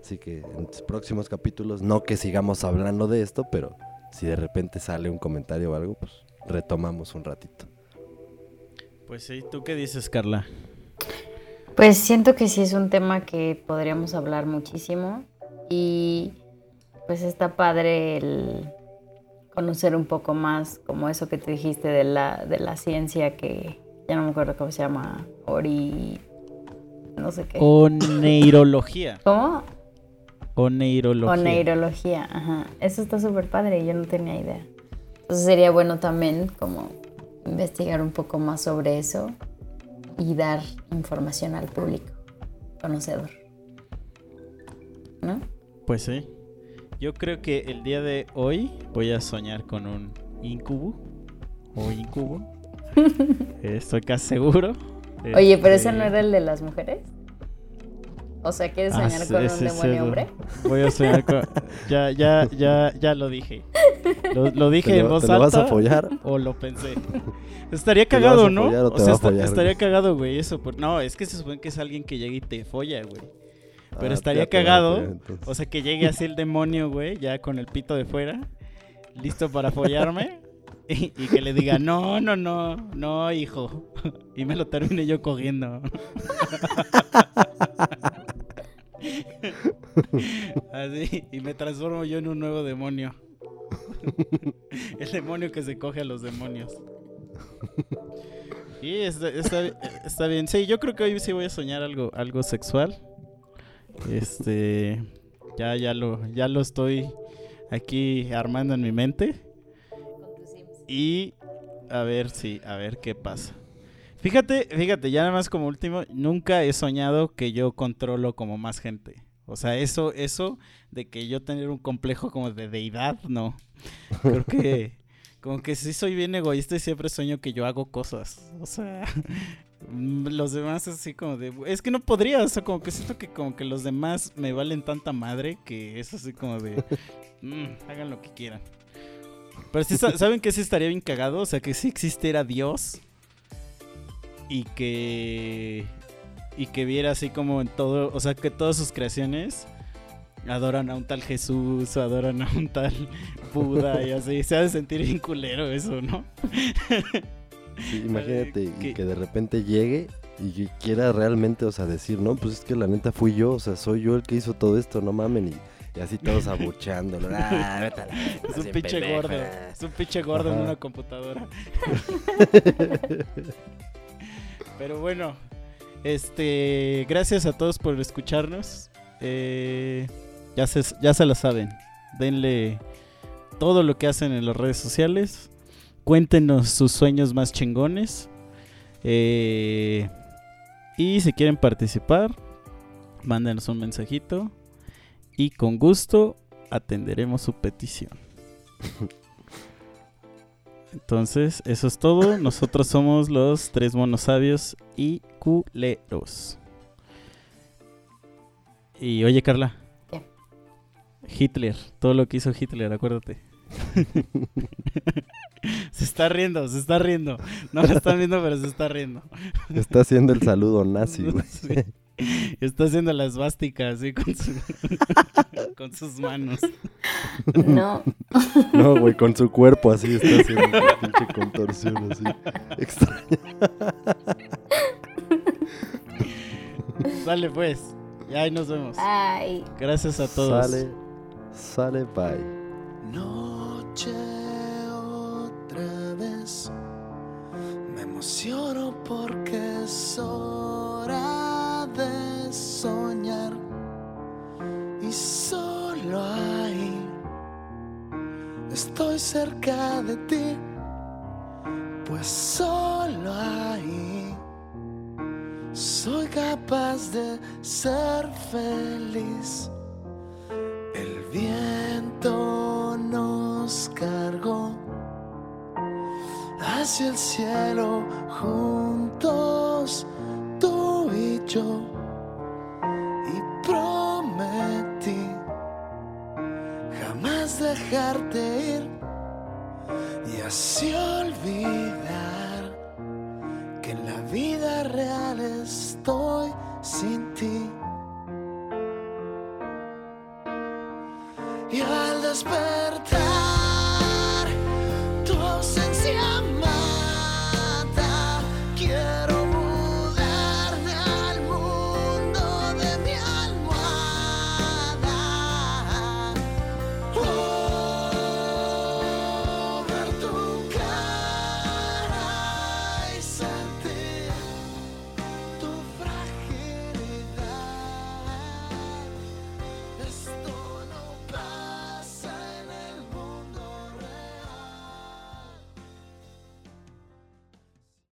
Speaker 3: Así que en los próximos capítulos, no que sigamos hablando de esto, pero si de repente sale un comentario o algo, pues retomamos un ratito.
Speaker 2: Pues sí, ¿tú qué dices, Carla?
Speaker 4: Pues siento que sí es un tema que podríamos hablar muchísimo y pues está padre el conocer un poco más como eso que te dijiste de la, de la ciencia que ya no me acuerdo cómo se llama, Ori... no sé qué.
Speaker 2: Oneirología.
Speaker 4: ¿Cómo?
Speaker 2: Oneirología.
Speaker 4: Oneirología, ajá. Eso está súper padre, yo no tenía idea. Entonces sería bueno también como investigar un poco más sobre eso y dar información al público conocedor. ¿No?
Speaker 2: Pues sí. Yo creo que el día de hoy voy a soñar con un incubo o incubo. *laughs* Estoy casi seguro.
Speaker 4: Oye, pero ese
Speaker 2: Este,
Speaker 4: no era el de las mujeres. O sea, ¿quieres
Speaker 2: ah,
Speaker 4: soñar
Speaker 2: sí,
Speaker 4: con un demonio hombre?
Speaker 2: Voy a soñar con. *laughs* Ya, ya, ya, ya lo dije. Lo, lo *laughs* dije
Speaker 3: ¿Te
Speaker 2: en
Speaker 3: lo,
Speaker 2: voz
Speaker 3: te lo vas a
Speaker 2: alta
Speaker 3: follar?
Speaker 2: o lo pensé. *laughs* Estaría
Speaker 3: ¿Te lo
Speaker 2: cagado, ¿no?
Speaker 3: o
Speaker 2: sea,
Speaker 3: follar,
Speaker 2: estaría
Speaker 3: güey?
Speaker 2: cagado, güey, eso. por- No, es que se supone que es alguien que llega y te folla, güey. Pero
Speaker 3: Ah,
Speaker 2: estaría cagado. O sea, que llegue así el demonio, güey, ya con el pito de fuera, listo para follarme. Y, y que le diga, no, no, no, no, hijo. Y me lo termine yo cogiendo. Así, y me transformo yo en un nuevo demonio. *laughs* El demonio que se coge a los demonios. Y está, está, está bien. Sí, yo creo que hoy sí voy a soñar algo, algo sexual. Este. Ya, ya lo, ya lo estoy aquí armando en mi mente. Y a ver si, a ver qué pasa. Fíjate, fíjate, ya nada más como último, nunca he soñado que yo controlo como más gente. O sea, eso, eso de que yo tener un complejo como de deidad, no. Creo que *laughs* como que sí soy bien egoísta y siempre sueño que yo hago cosas. O sea, *laughs* los demás así como de... Es que no podría, o sea, como que siento que como que los demás me valen tanta madre que es así como de... "Mm, hagan lo que quieran. Pero sí, sa- ¿saben que sí estaría bien cagado? O sea, que sí existiera Dios y que... Y que viera así como en todo... O sea, que todas sus creaciones adoran a un tal Jesús o adoran a un tal *laughs* Buda y así. Se ha de sentir bien culero eso, ¿no?
Speaker 3: Sí, imagínate
Speaker 2: que-
Speaker 3: que de repente llegue y quiera realmente, o sea, decir, no, pues es que la neta fui yo, o sea, soy yo el que hizo todo esto, no mamen. Y, y así todos *laughs* abucheándolo. Ah,
Speaker 2: Es un pinche gordo. Es un pinche gordo en una computadora. *laughs* Pero bueno, este, gracias a todos por escucharnos. Eh, ya se, ya se la saben. Denle todo lo que hacen en las redes sociales. Cuéntenos sus sueños más chingones. Eh, y si quieren participar, mándenos un mensajito. Y con gusto atenderemos su petición. *laughs* Entonces, eso es todo. Nosotros somos los tres monos sabios y culeros. Y oye, Carla.
Speaker 4: ¿Qué?
Speaker 2: Hitler, todo lo que hizo Hitler, acuérdate. *laughs* se está riendo, se está riendo. No lo están viendo, pero se está riendo.
Speaker 3: Está haciendo el saludo nazi, *laughs* güey.
Speaker 2: Sí. *laughs* Está haciendo la esvástica así con, su- *laughs* con sus manos.
Speaker 4: No,
Speaker 3: No, güey, con su cuerpo así está haciendo una pinche contorsión así. Extraña.
Speaker 2: Sale pues. Y ahí nos vemos.
Speaker 4: Ay.
Speaker 2: Gracias a todos.
Speaker 3: Sale, sale, bye.
Speaker 1: Noche otra vez. Me emociono porque es hora de soñar. Y solo ahí estoy cerca de ti. Pues solo ahí soy capaz de ser feliz. El viento nos cargó hacia el cielo juntos, tú y yo. Y prometí jamás dejarte ir y así olvidar que en la vida real estoy sin ti. Y al despertar